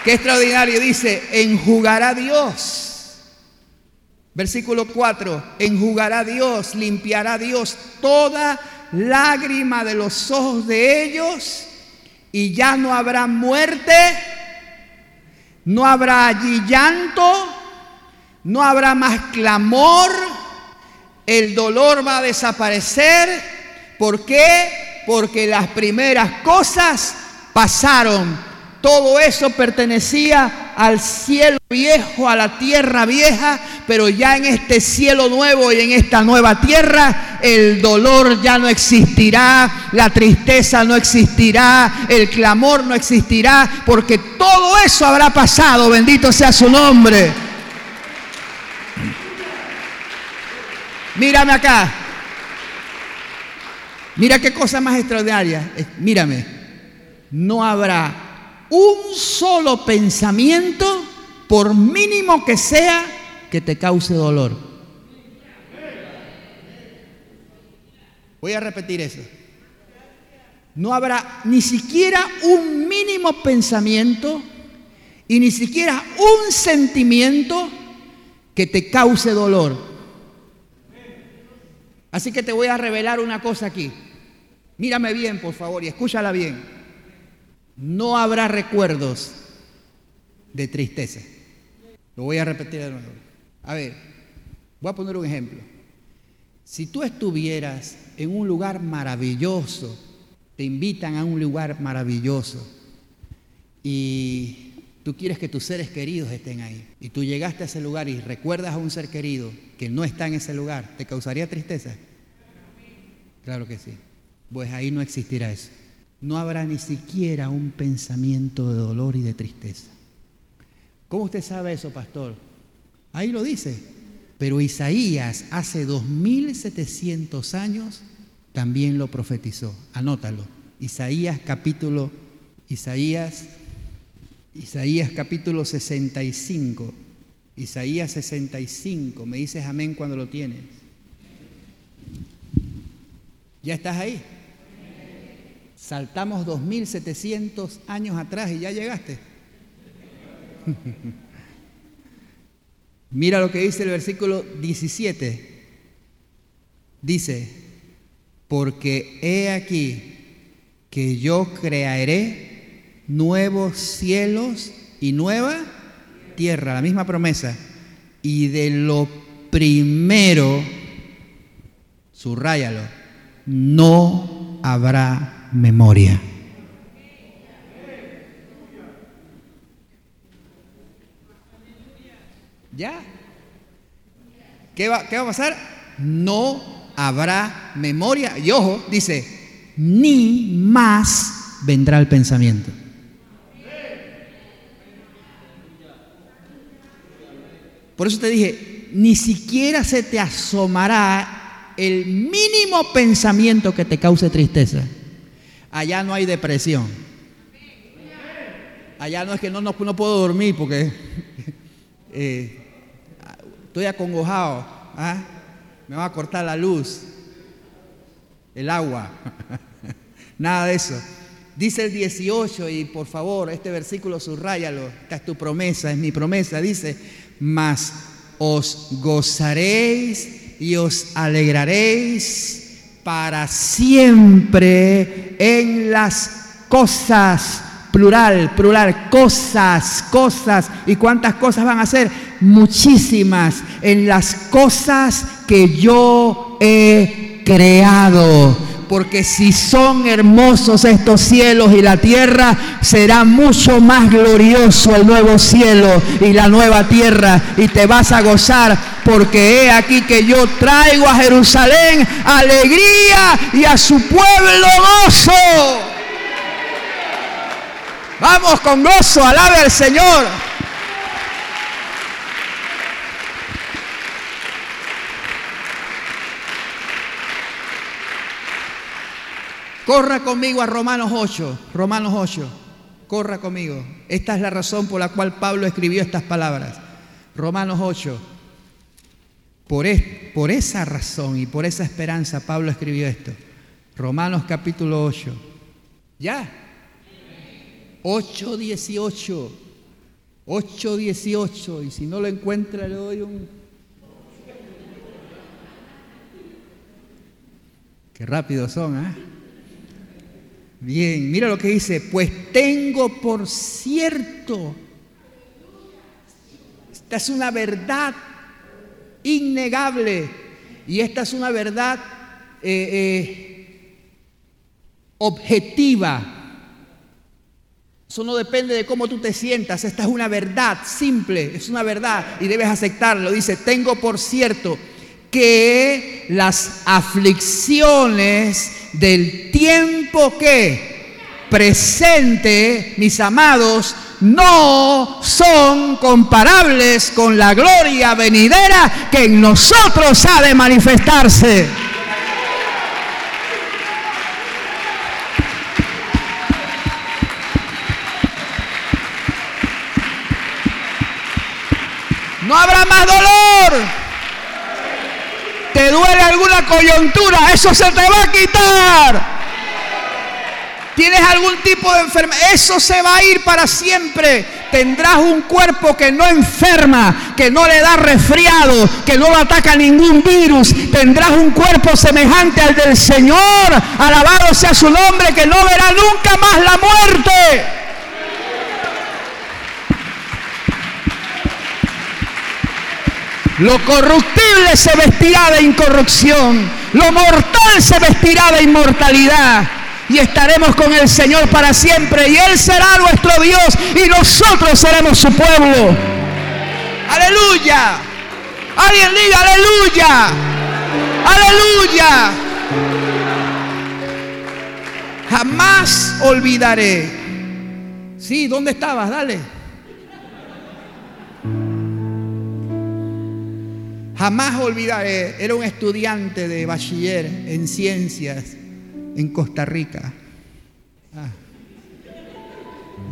Qué extraordinario. Dice, enjugará Dios. Versículo 4, enjugará Dios, limpiará Dios toda lágrima de los ojos de ellos y ya no habrá muerte, no habrá allí llanto, no habrá más clamor, el dolor va a desaparecer. ¿Por qué? Porque las primeras cosas pasaron. Todo eso pertenecía al cielo viejo, a la tierra vieja, pero ya en este cielo nuevo y en esta nueva tierra, el dolor ya no existirá, la tristeza no existirá, el clamor no existirá, porque todo eso habrá pasado, bendito sea su nombre. Mírame acá. Mira qué cosa más extraordinaria. Mírame. No habrá un solo pensamiento, por mínimo que sea, que te cause dolor. Voy a repetir eso. No habrá ni siquiera un mínimo pensamiento y ni siquiera un sentimiento que te cause dolor. Así que te voy a revelar una cosa aquí. Mírame bien, por favor, y escúchala bien. No habrá recuerdos de tristeza. Lo voy a repetir de nuevo. A ver, voy a poner un ejemplo. Si tú estuvieras en un lugar maravilloso, te invitan a un lugar maravilloso y tú quieres que tus seres queridos estén ahí, y tú llegaste a ese lugar y recuerdas a un ser querido que no está en ese lugar, ¿te causaría tristeza? Claro que sí. Pues ahí no existirá eso. No habrá ni siquiera un pensamiento de dolor y de tristeza. ¿Cómo usted sabe eso, pastor? Ahí lo dice. Pero Isaías hace 2700 años también lo profetizó. Anótalo. Isaías capítulo Isaías Isaías capítulo 65. Isaías 65. Me dices amén cuando lo tienes. ¿Ya estás ahí? Saltamos 2700 años atrás y ya llegaste. Mira lo que dice el versículo 17. Dice, porque he aquí que yo crearé nuevos cielos y nueva tierra, la misma promesa. Y de lo primero, subráyalo, no habrá memoria. ¿Ya? ¿Qué va, ¿Qué va a pasar? No habrá memoria. Y ojo, dice, ni más vendrá el pensamiento. Por eso te dije, ni siquiera se te asomará el mínimo pensamiento que te cause tristeza. Allá no hay depresión. Allá no es que no, no, puedo dormir porque eh, estoy acongojado. ¿ah? Me va a cortar la luz, el agua. Nada de eso. Dice el 18 y por favor, este versículo subrayalo. Esta es tu promesa, es mi promesa. Dice, mas os gozaréis y os alegraréis para siempre en las cosas, plural, plural, cosas, cosas. ¿Y cuántas cosas van a ser? Muchísimas, en las cosas que yo he creado porque si son hermosos estos cielos y la tierra, será mucho más glorioso el nuevo cielo y la nueva tierra. Y te vas a gozar porque he aquí que yo traigo a Jerusalén alegría y a su pueblo gozo. Vamos con gozo, alabe al Señor. Corra conmigo a Romanos 8, Romanos 8, corra conmigo. Esta es la razón por la cual Pablo escribió estas palabras. Romanos 8. Por, esa razón y por esa esperanza Pablo escribió esto. Romanos capítulo 8. ¿Ya? 8, 18. 8, 18. Y si no lo encuentra, le doy un Qué rápido son, ¿ah? Bien, mira lo que dice, pues tengo por cierto, esta es una verdad innegable y esta es una verdad eh, eh, objetiva. Eso no depende de cómo tú te sientas, esta es una verdad simple, es una verdad y debes aceptarlo. Dice, tengo por cierto que las aflicciones del tiempo que presente, mis amados, no son comparables con la gloria venidera que en nosotros ha de manifestarse. No habrá más dolor. Te duele alguna coyuntura, eso se te va a quitar. Tienes algún tipo de enfermedad, eso se va a ir para siempre. Tendrás un cuerpo que no enferma, que no le da resfriado, que no lo ataca ningún virus. Tendrás un cuerpo semejante al del Señor. Alabado sea su nombre, que no verá nunca más la muerte. Lo corruptible se vestirá de incorrupción. Lo mortal se vestirá de inmortalidad. Y estaremos con el Señor para siempre. Y Él será nuestro Dios y nosotros seremos su pueblo. Aleluya. Alguien diga aleluya. Aleluya. Jamás olvidaré. Sí, ¿dónde estabas? Dale. Jamás olvidaré, era un estudiante de bachiller en ciencias en Costa Rica. Ah,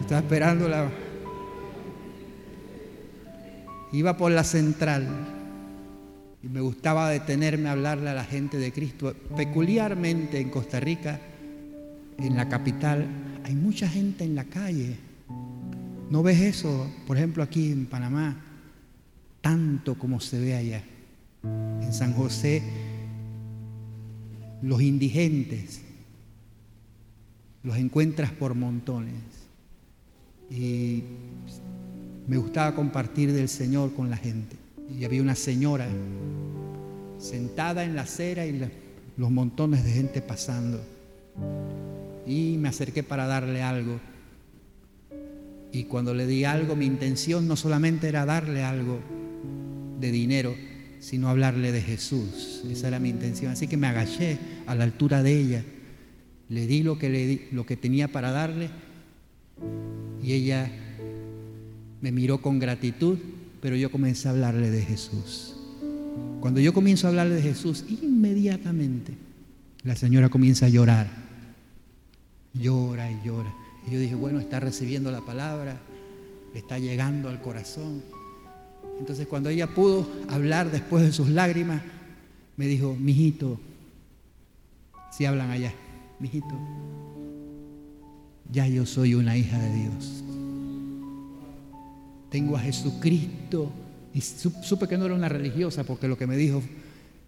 estaba esperando la... Iba por la central y me gustaba detenerme a hablarle a la gente de Cristo. Peculiarmente en Costa Rica, en la capital, hay mucha gente en la calle. ¿No ves eso, por ejemplo, aquí en Panamá, tanto como se ve allá? En San José, los indigentes los encuentras por montones. Y me gustaba compartir del Señor con la gente. Y había una señora sentada en la acera y los montones de gente pasando. Y me acerqué para darle algo. Y cuando le di algo, mi intención no solamente era darle algo de dinero, sino hablarle de Jesús. Esa era mi intención. Así que me agaché a la altura de ella, le di lo que, le lo que tenía para darle y ella me miró con gratitud, pero yo comencé a hablarle de Jesús. Cuando yo comienzo a hablarle de Jesús, inmediatamente la señora comienza a llorar. Llora y llora. Y yo dije, bueno, está recibiendo la palabra, está llegando al corazón. Entonces cuando ella pudo hablar después de sus lágrimas, me dijo, mijito, si hablan allá, mijito, ya yo soy una hija de Dios. Tengo a Jesucristo. Y supe que no era una religiosa porque lo que me dijo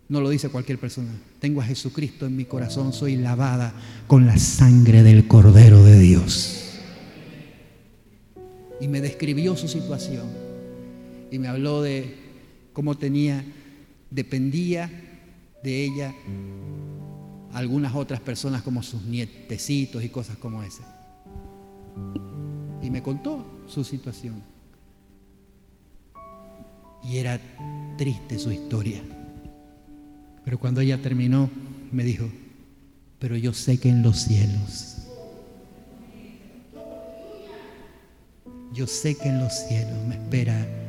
no lo dice cualquier persona. Tengo a Jesucristo en mi corazón, soy lavada con la sangre del Cordero de Dios. Y me describió su situación y me habló de cómo tenía, dependía de ella algunas otras personas como sus nietecitos y cosas como esas. Y me contó su situación. Y era triste su historia. Pero cuando ella terminó, me dijo, pero yo sé que en los cielos, yo sé que en los cielos me espera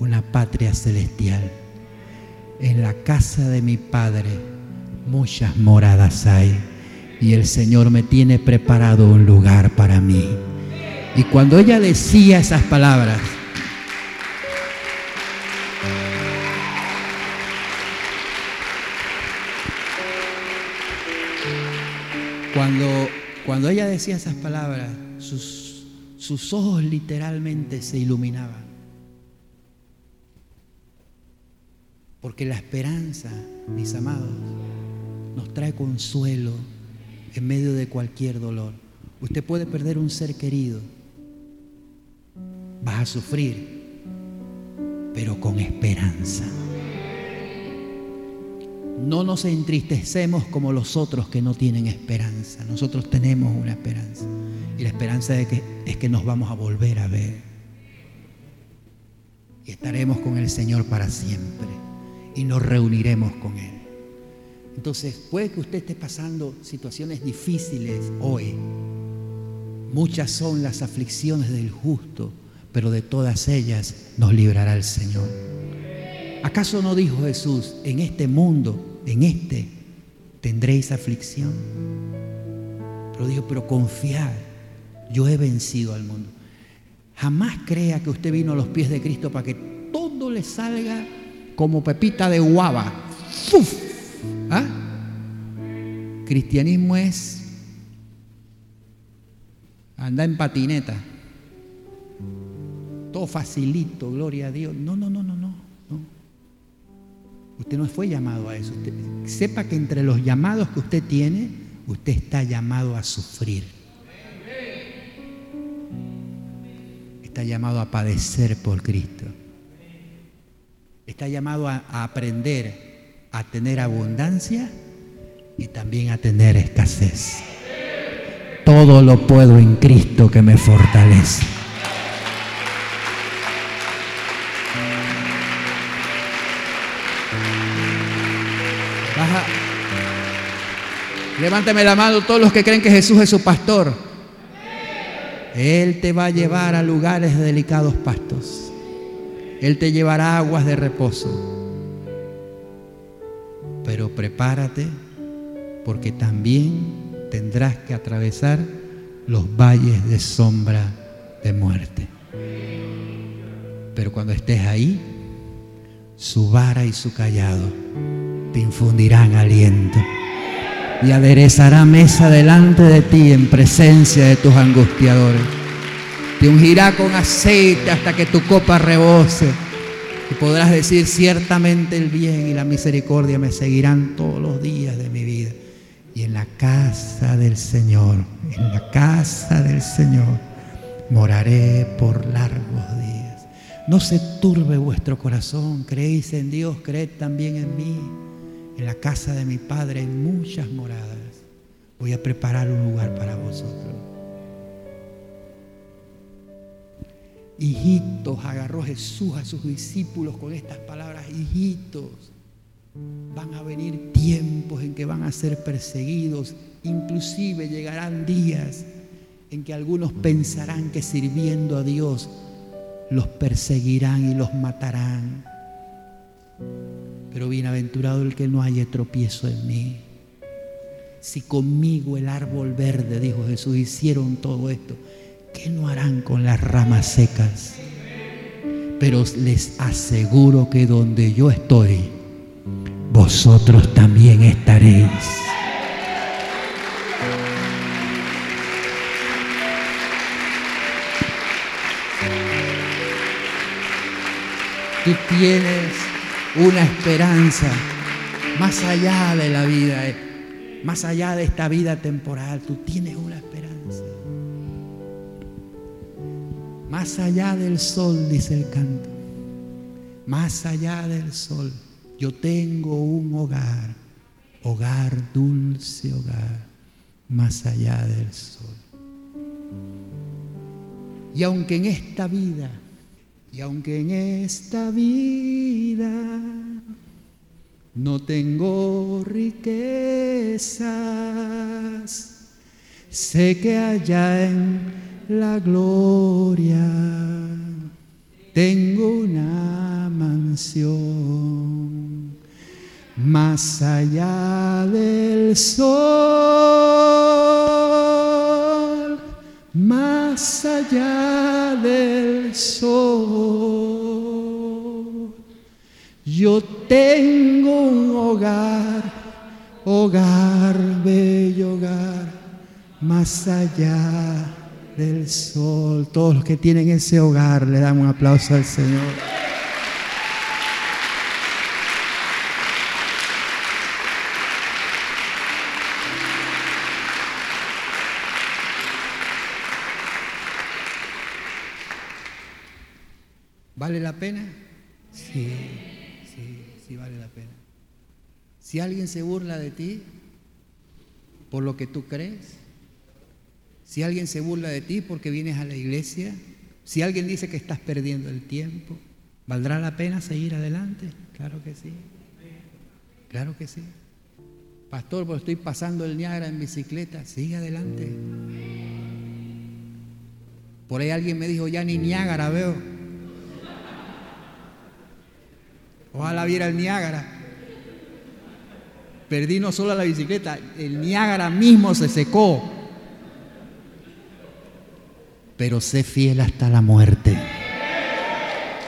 una patria celestial. En la casa de mi Padre muchas moradas hay y el Señor me tiene preparado un lugar para mí. Y cuando ella decía esas palabras, cuando, cuando ella decía esas palabras, sus, sus ojos literalmente se iluminaban. Porque la esperanza, mis amados, nos trae consuelo en medio de cualquier dolor. Usted puede perder un ser querido, vas a sufrir, pero con esperanza. No nos entristecemos como los otros que no tienen esperanza. Nosotros tenemos una esperanza. Y la esperanza es que, es que nos vamos a volver a ver. Y estaremos con el Señor para siempre. Y nos reuniremos con Él. Entonces, puede que usted esté pasando situaciones difíciles hoy. Muchas son las aflicciones del justo, pero de todas ellas nos librará el Señor. ¿Acaso no dijo Jesús, en este mundo, en este, tendréis aflicción? Pero dijo, pero confiad, yo he vencido al mundo. Jamás crea que usted vino a los pies de Cristo para que todo le salga como pepita de guava. ¡Fuf! ¿Ah? Cristianismo es andar en patineta. Todo facilito, gloria a Dios. No, no, no, no, no. Usted no fue llamado a eso. Sepa que entre los llamados que usted tiene, usted está llamado a sufrir. Está llamado a padecer por Cristo. Está llamado a, aprender a tener abundancia y también a tener escasez. Todo lo puedo en Cristo que me fortalece. Baja. Levántame la mano todos los que creen que Jesús es su pastor. Él te va a llevar a lugares de delicados pastos. Él te llevará aguas de reposo. Pero prepárate porque también tendrás que atravesar los valles de sombra de muerte. Pero cuando estés ahí, su vara y su callado te infundirán aliento y aderezará mesa delante de ti en presencia de tus angustiadores. Te ungirá con aceite hasta que tu copa rebose y podrás decir ciertamente el bien y la misericordia me seguirán todos los días de mi vida. Y en la casa del Señor, en la casa del Señor, moraré por largos días. No se turbe vuestro corazón, creéis en Dios, creed también en mí. En la casa de mi Padre hay muchas moradas. Voy a preparar un lugar para vosotros. Hijitos, agarró Jesús a sus discípulos con estas palabras, hijitos. Van a venir tiempos en que van a ser perseguidos, inclusive llegarán días en que algunos pensarán que sirviendo a Dios los perseguirán y los matarán. Pero bienaventurado el que no haya tropiezo en mí. Si conmigo el árbol verde, dijo Jesús, hicieron todo esto, ¿qué no harán con las ramas secas? Pero les aseguro que donde yo estoy, vosotros también estaréis. Tú tienes una esperanza más allá de la vida, eh, más allá de esta vida temporal. Tú tienes una esperanza. Más allá del sol, dice el canto. Más allá del sol. Yo tengo un hogar, hogar, dulce hogar, más allá del sol. Y aunque en esta vida, y aunque en esta vida no tengo riquezas, sé que allá en la gloria tengo una mansión más allá del sol, más allá del sol. Yo tengo un hogar, hogar, bello hogar, más allá del sol. Todos los que tienen ese hogar le dan un aplauso al Señor. ¿Vale la pena? Sí, sí vale la pena. Si alguien se burla de ti por lo que tú crees, si alguien se burla de ti porque vienes a la iglesia, si alguien dice que estás perdiendo el tiempo, ¿valdrá la pena seguir adelante? Claro que sí. Claro que sí. Pastor, pues estoy pasando el Niágara en bicicleta, sigue adelante. Por ahí alguien me dijo, ya ni Niágara veo. Ojalá viera el Niágara. Perdí no solo la bicicleta, el Niágara mismo se secó. Pero sé fiel hasta la muerte.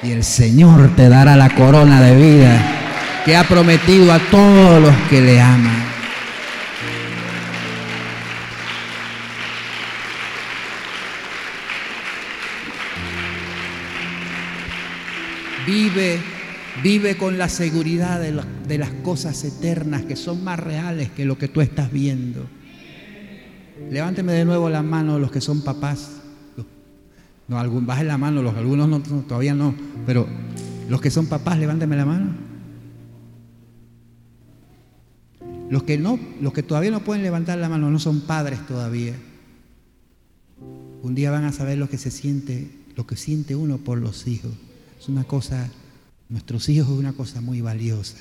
Y el Señor te dará la corona de vida que ha prometido a todos los que le aman. Vive, vive con la seguridad de, las cosas eternas que son más reales que lo que tú estás viendo. Levánteme de nuevo la mano los que son papás. No, bajen la mano, los, algunos no, todavía no, pero los que son papás, levánteme la mano. Los que no, los que todavía no pueden levantar la mano no son padres todavía. Un día van a saber lo que se siente, lo que siente uno por los hijos. Es una cosa, nuestros hijos es una cosa muy valiosa.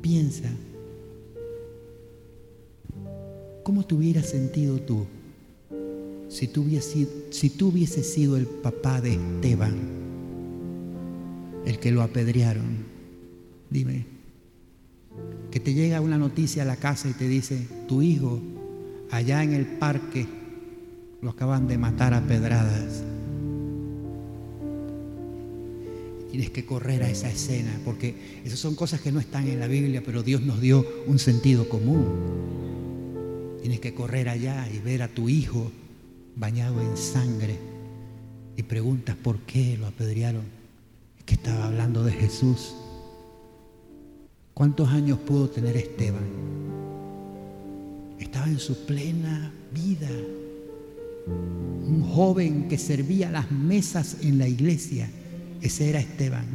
Piensa, ¿cómo te hubieras sentido tú si tú, si tú hubieses sido el papá de Esteban, el que lo apedrearon? Dime, que te llega una noticia a la casa y te dice, tu hijo allá en el parque lo acaban de matar a pedradas. Tienes que correr a esa escena, porque esas son cosas que no están en la Biblia, pero Dios nos dio un sentido común. Tienes que correr allá y ver a tu hijo bañado en sangre y preguntas por qué lo apedrearon. Es que estaba hablando de Jesús. ¿Cuántos años pudo tener Esteban? Estaba en su plena vida un joven que servía las mesas en la iglesia. Ese era Esteban,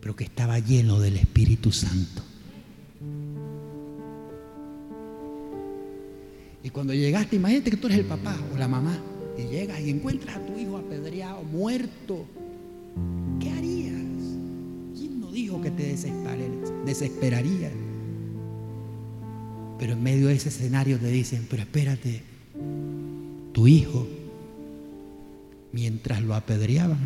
pero que estaba lleno del Espíritu Santo. Y cuando llegaste, imagínate que tú eres el papá o la mamá, y llegas y encuentras a tu hijo apedreado, muerto. ¿Qué harías? ¿Quién no dijo que te desesperaría? Pero en medio de ese escenario te dicen, pero espérate, tu hijo, mientras lo apedreaban,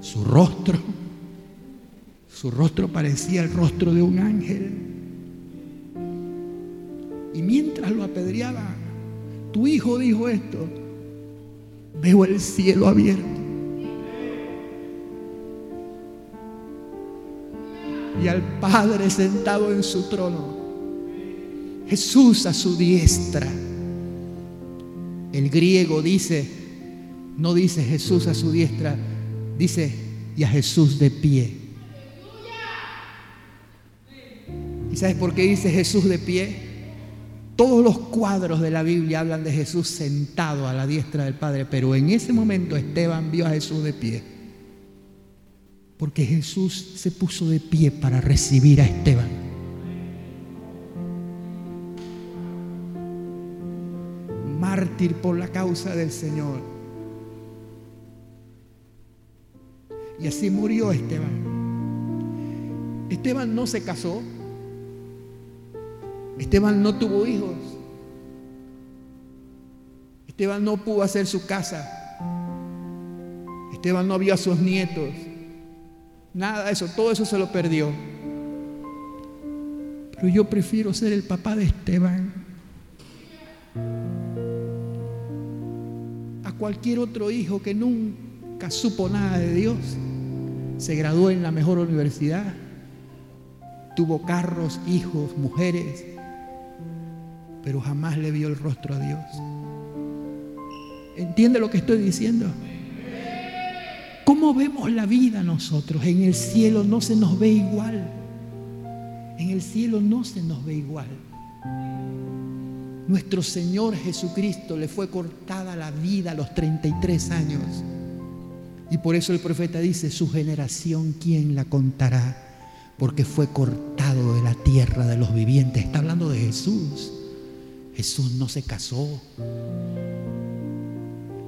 su rostro, su rostro parecía el rostro de un ángel. Lo apedreaban, tu hijo dijo esto, veo el cielo abierto. Y al Padre sentado en su trono Jesús a su diestra. El griego dice, no dice Jesús a su diestra, dice y a Jesús de pie. ¿Y sabes por qué dice Jesús de pie? Todos los cuadros de la Biblia hablan de Jesús sentado a la diestra del Padre, pero en ese momento Esteban vio a Jesús de pie. Porque Jesús se puso de pie para recibir a Esteban. mártir por la causa del Señor. Y así murió Esteban. Esteban no se casó. Esteban no tuvo hijos. Esteban no pudo hacer su casa. Esteban no vio a sus nietos. Nada de eso, todo eso se lo perdió. Pero yo prefiero ser el papá de Esteban cualquier otro hijo que nunca supo nada de Dios, se graduó en la mejor universidad, tuvo carros, hijos, mujeres, pero jamás le vio el rostro a Dios. ¿Entiende lo que estoy diciendo? ¿Cómo vemos la vida nosotros? En el cielo no se nos ve igual. En el cielo no se nos ve igual. Nuestro Señor Jesucristo le fue cortada la vida a los 33 años. Y por eso el profeta dice, su generación, ¿quién la contará? Porque fue cortado de la tierra de los vivientes. Está hablando de Jesús. Jesús no se casó.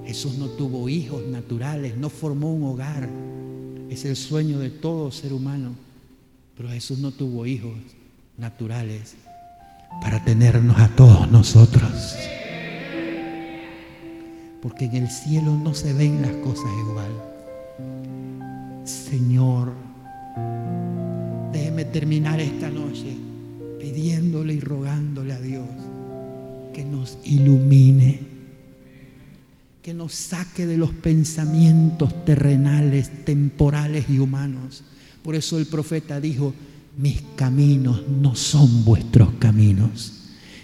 Jesús no tuvo hijos naturales, no formó un hogar. Es el sueño de todo ser humano. Pero Jesús no tuvo hijos naturales para tenernos a todos nosotros. Porque en el cielo no se ven las cosas igual. Señor, déjeme terminar esta noche pidiéndole y rogándole a Dios que nos ilumine, que nos saque de los pensamientos terrenales, temporales y humanos. Por eso el profeta dijo, mis caminos no son vuestros caminos.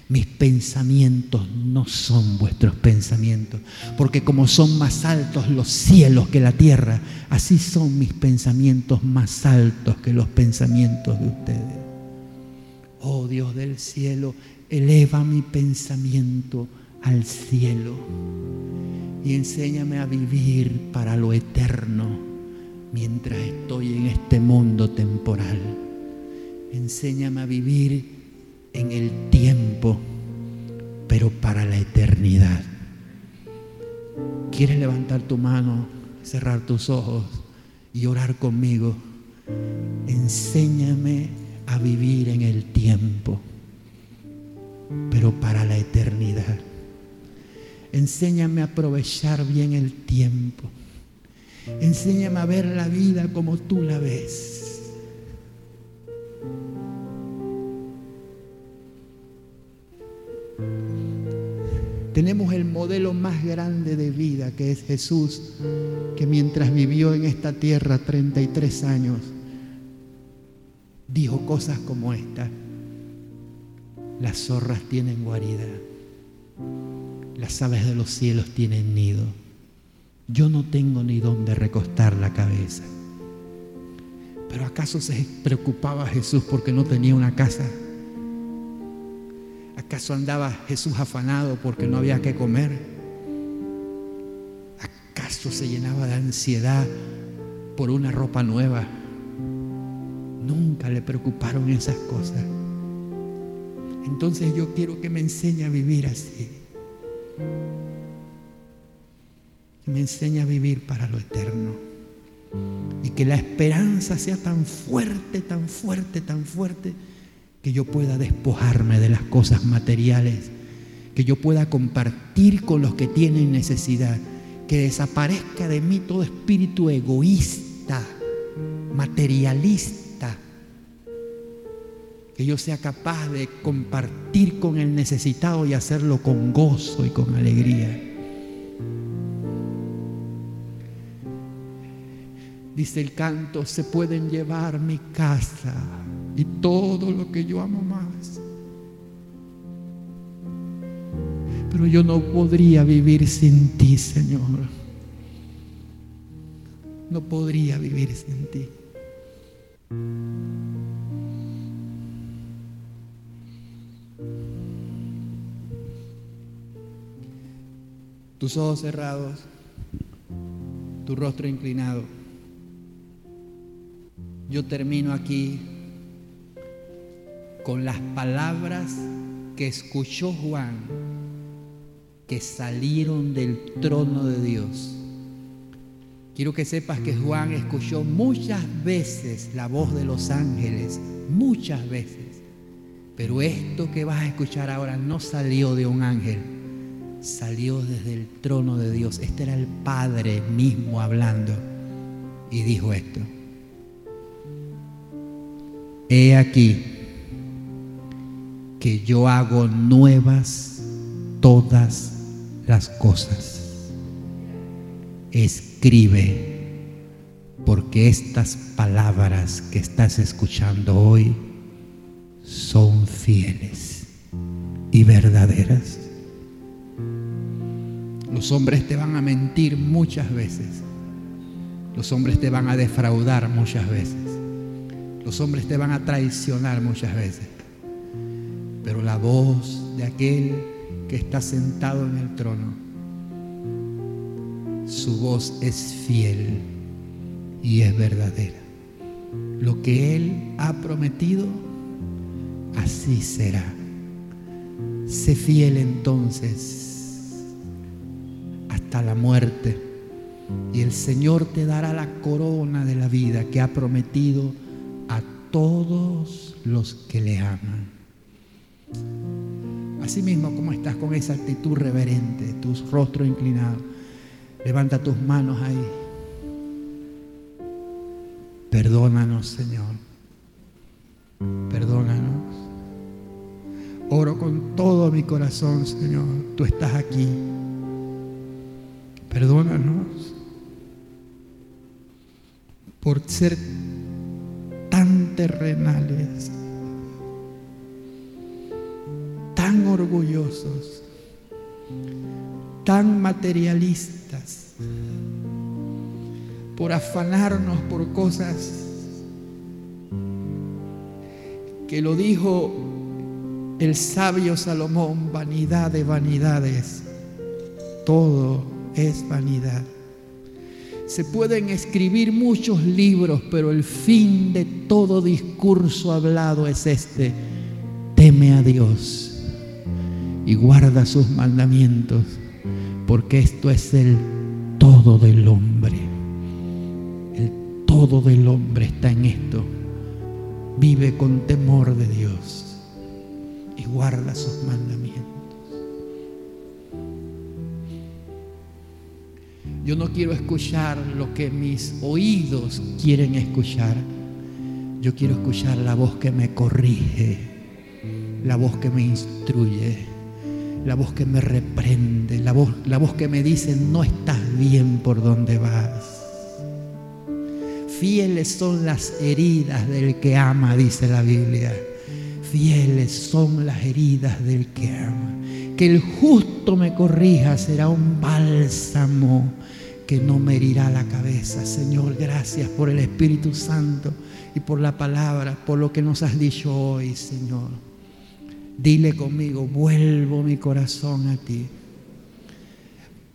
Mis pensamientos no son vuestros pensamientos, porque como son más altos los cielos que la tierra, así son mis pensamientos más altos que los pensamientos de ustedes. Oh Dios del cielo, eleva mi pensamiento al cielo y enséñame a vivir para lo eterno mientras estoy en este mundo temporal. Enséñame a vivir en el tiempo, pero para la eternidad. ¿Quieres levantar tu mano, cerrar tus ojos y orar conmigo? Enséñame a vivir en el tiempo, pero para la eternidad. Enséñame a aprovechar bien el tiempo. Enséñame a ver la vida como tú la ves. Tenemos el modelo más grande de vida que es Jesús, que mientras vivió en esta tierra 33 años, dijo cosas como esta. Las zorras tienen guarida, las aves de los cielos tienen nido. Yo no tengo ni dónde recostar la cabeza. Pero ¿acaso se preocupaba Jesús porque no tenía una casa? ¿Acaso andaba Jesús afanado porque no había que comer? ¿Acaso se llenaba de ansiedad por una ropa nueva? Nunca le preocuparon esas cosas. Entonces yo quiero que me enseñe a vivir así. Que me enseñe a vivir para lo eterno. Y que la esperanza sea tan fuerte, tan fuerte, tan fuerte que yo pueda despojarme de las cosas materiales, que yo pueda compartir con los que tienen necesidad, que desaparezca de mí todo espíritu egoísta, materialista, que yo sea capaz de compartir con el necesitado y hacerlo con gozo y con alegría. Dice el canto, se pueden llevar mi casa y todo lo que yo amo más. Pero yo no podría vivir sin ti, Señor. No podría vivir sin ti. Tus ojos cerrados, tu rostro inclinado. Yo termino aquí con las palabras que escuchó Juan, que salieron del trono de Dios. Quiero que sepas que Juan escuchó muchas veces la voz de los ángeles, muchas veces. Pero esto que vas a escuchar ahora no salió de un ángel, salió desde el trono de Dios. Este era el Padre mismo hablando y dijo esto. He aquí que yo hago nuevas todas las cosas. Escribe, porque estas palabras que estás escuchando hoy son fieles y verdaderas. Los hombres te van a mentir muchas veces. Los hombres te van a defraudar muchas veces. Los hombres te van a traicionar muchas veces pero la voz de aquel que está sentado en el trono. Su voz es fiel y es verdadera. Lo que Él ha prometido, así será. Sé fiel entonces hasta la muerte y el Señor te dará la corona de la vida que ha prometido a todos los que le aman. Así mismo como estás con esa actitud reverente, tus rostros inclinados, levanta tus manos ahí. Perdónanos, Señor. Perdónanos. Oro con todo mi corazón, Señor. Tú estás aquí. Perdónanos por ser tan terrenales, tan orgullosos, tan materialistas, por afanarnos por cosas que lo dijo el sabio Salomón, vanidad de vanidades, todo es vanidad. Se pueden escribir muchos libros, pero el fin de todo discurso hablado es este. Teme a Dios y guarda sus mandamientos, porque esto es el todo del hombre. El todo del hombre está en esto. Vive con temor de Dios y guarda sus mandamientos. Yo no quiero escuchar lo que mis oídos quieren escuchar. Yo quiero escuchar la voz que me corrige, la voz que me instruye, la voz que me reprende, la voz, la voz que me dice no estás bien por donde vas. Fieles son las heridas del que ama, dice la Biblia. Fieles son las heridas del que ama. Que el justo me corrija será un bálsamo que no me herirá la cabeza. Señor, gracias por el Espíritu Santo y por la palabra, por lo que nos has dicho hoy, Señor. Dile conmigo, vuelvo mi corazón a ti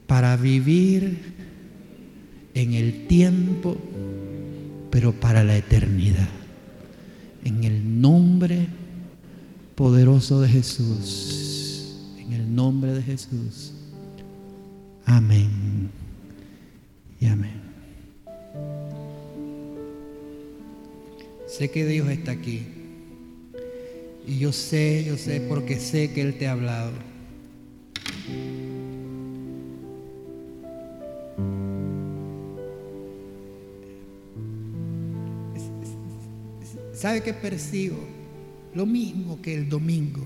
para vivir en el tiempo, pero para la eternidad. En el nombre poderoso de Jesús. Nombre de Jesús. Amén. Y amén. Sé que Dios está aquí. Y yo sé, yo sé, porque sé que Él te ha hablado. ¿Sabe qué percibo? Lo mismo que el domingo.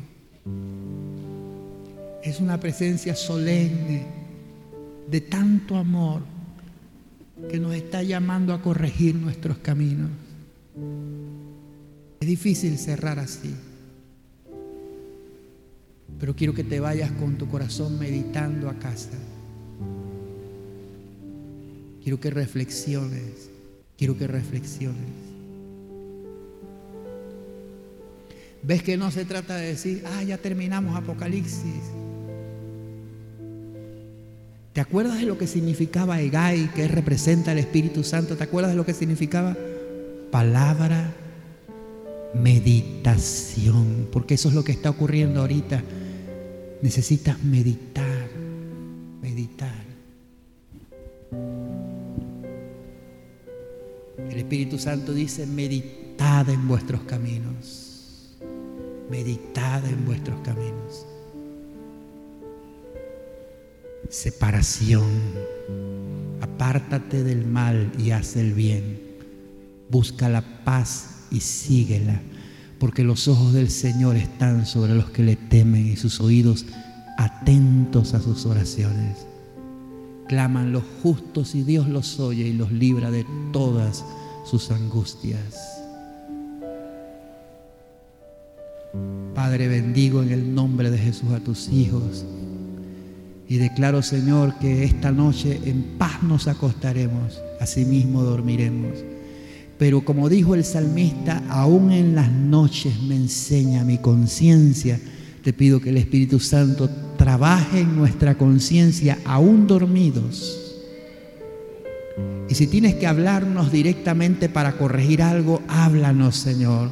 Es una presencia solemne de tanto amor que nos está llamando a corregir nuestros caminos. Es difícil cerrar así. Pero quiero que te vayas con tu corazón meditando a casa. Quiero que reflexiones. Quiero que reflexiones. ¿Ves que no se trata de decir, ah, ya terminamos Apocalipsis? ¿Te acuerdas de lo que significaba Egai, que representa el Espíritu Santo? ¿Te acuerdas de lo que significaba? Palabra, meditación, porque eso es lo que está ocurriendo ahorita. Necesitas meditar, meditar. El Espíritu Santo dice, meditad en vuestros caminos meditad en vuestros caminos. Separación. Apártate del mal y haz el bien. Busca la paz y síguela, porque los ojos del Señor están sobre los que le temen y sus oídos atentos a sus oraciones. Claman los justos y Dios los oye y los libra de todas sus angustias. Padre, bendigo en el nombre de Jesús a tus hijos. Y declaro, Señor, que esta noche en paz nos acostaremos, asimismo dormiremos. Pero como dijo el salmista, aún en las noches me enseña mi conciencia. Te pido que el Espíritu Santo trabaje en nuestra conciencia aún dormidos. Y si tienes que hablarnos directamente para corregir algo, háblanos, Señor.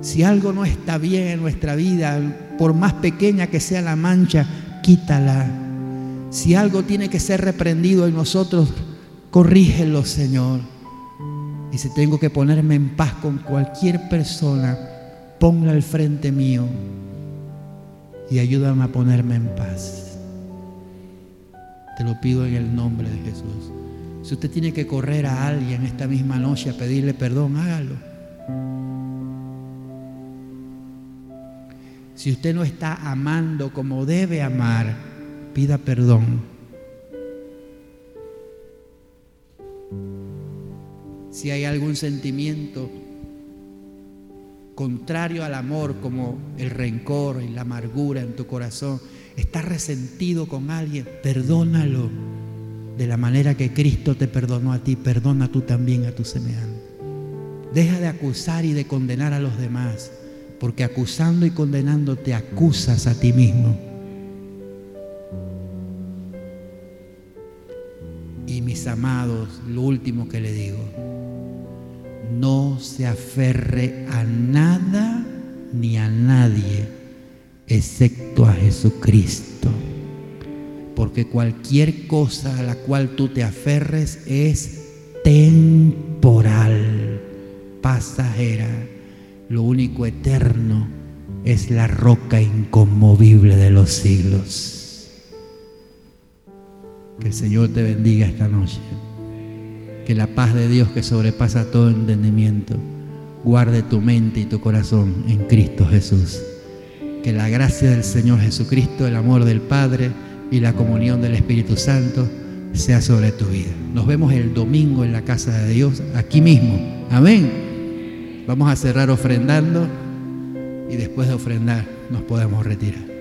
Si algo no está bien en nuestra vida, por más pequeña que sea la mancha, quítala. Si algo tiene que ser reprendido en nosotros, corrígelo, Señor. Y si tengo que ponerme en paz con cualquier persona, ponla al frente mío y ayúdame a ponerme en paz. Te lo pido en el nombre de Jesús. Si usted tiene que correr a alguien esta misma noche a pedirle perdón, hágalo. Si usted no está amando como debe amar, pida perdón. Si hay algún sentimiento contrario al amor, como el rencor y la amargura en tu corazón, estás resentido con alguien, perdónalo de la manera que Cristo te perdonó a ti, perdona tú también a tu semejante. Deja de acusar y de condenar a los demás, porque acusando y condenando te acusas a ti mismo. Y mis amados, lo último que le digo, no se aferre a nada ni a nadie excepto a Jesucristo. Porque cualquier cosa a la cual tú te aferres es temporal, pasajera. Lo único eterno es la roca inconmovible de los siglos. Que el Señor te bendiga esta noche que la paz de Dios que sobrepasa todo entendimiento guarde tu mente y tu corazón en Cristo Jesús. Que la gracia del Señor Jesucristo, el amor del Padre y la comunión del Espíritu Santo sea sobre tu vida. Nos vemos el domingo en la casa de Dios, aquí mismo. Amén. Vamos a cerrar ofrendando y después de ofrendar nos podemos retirar.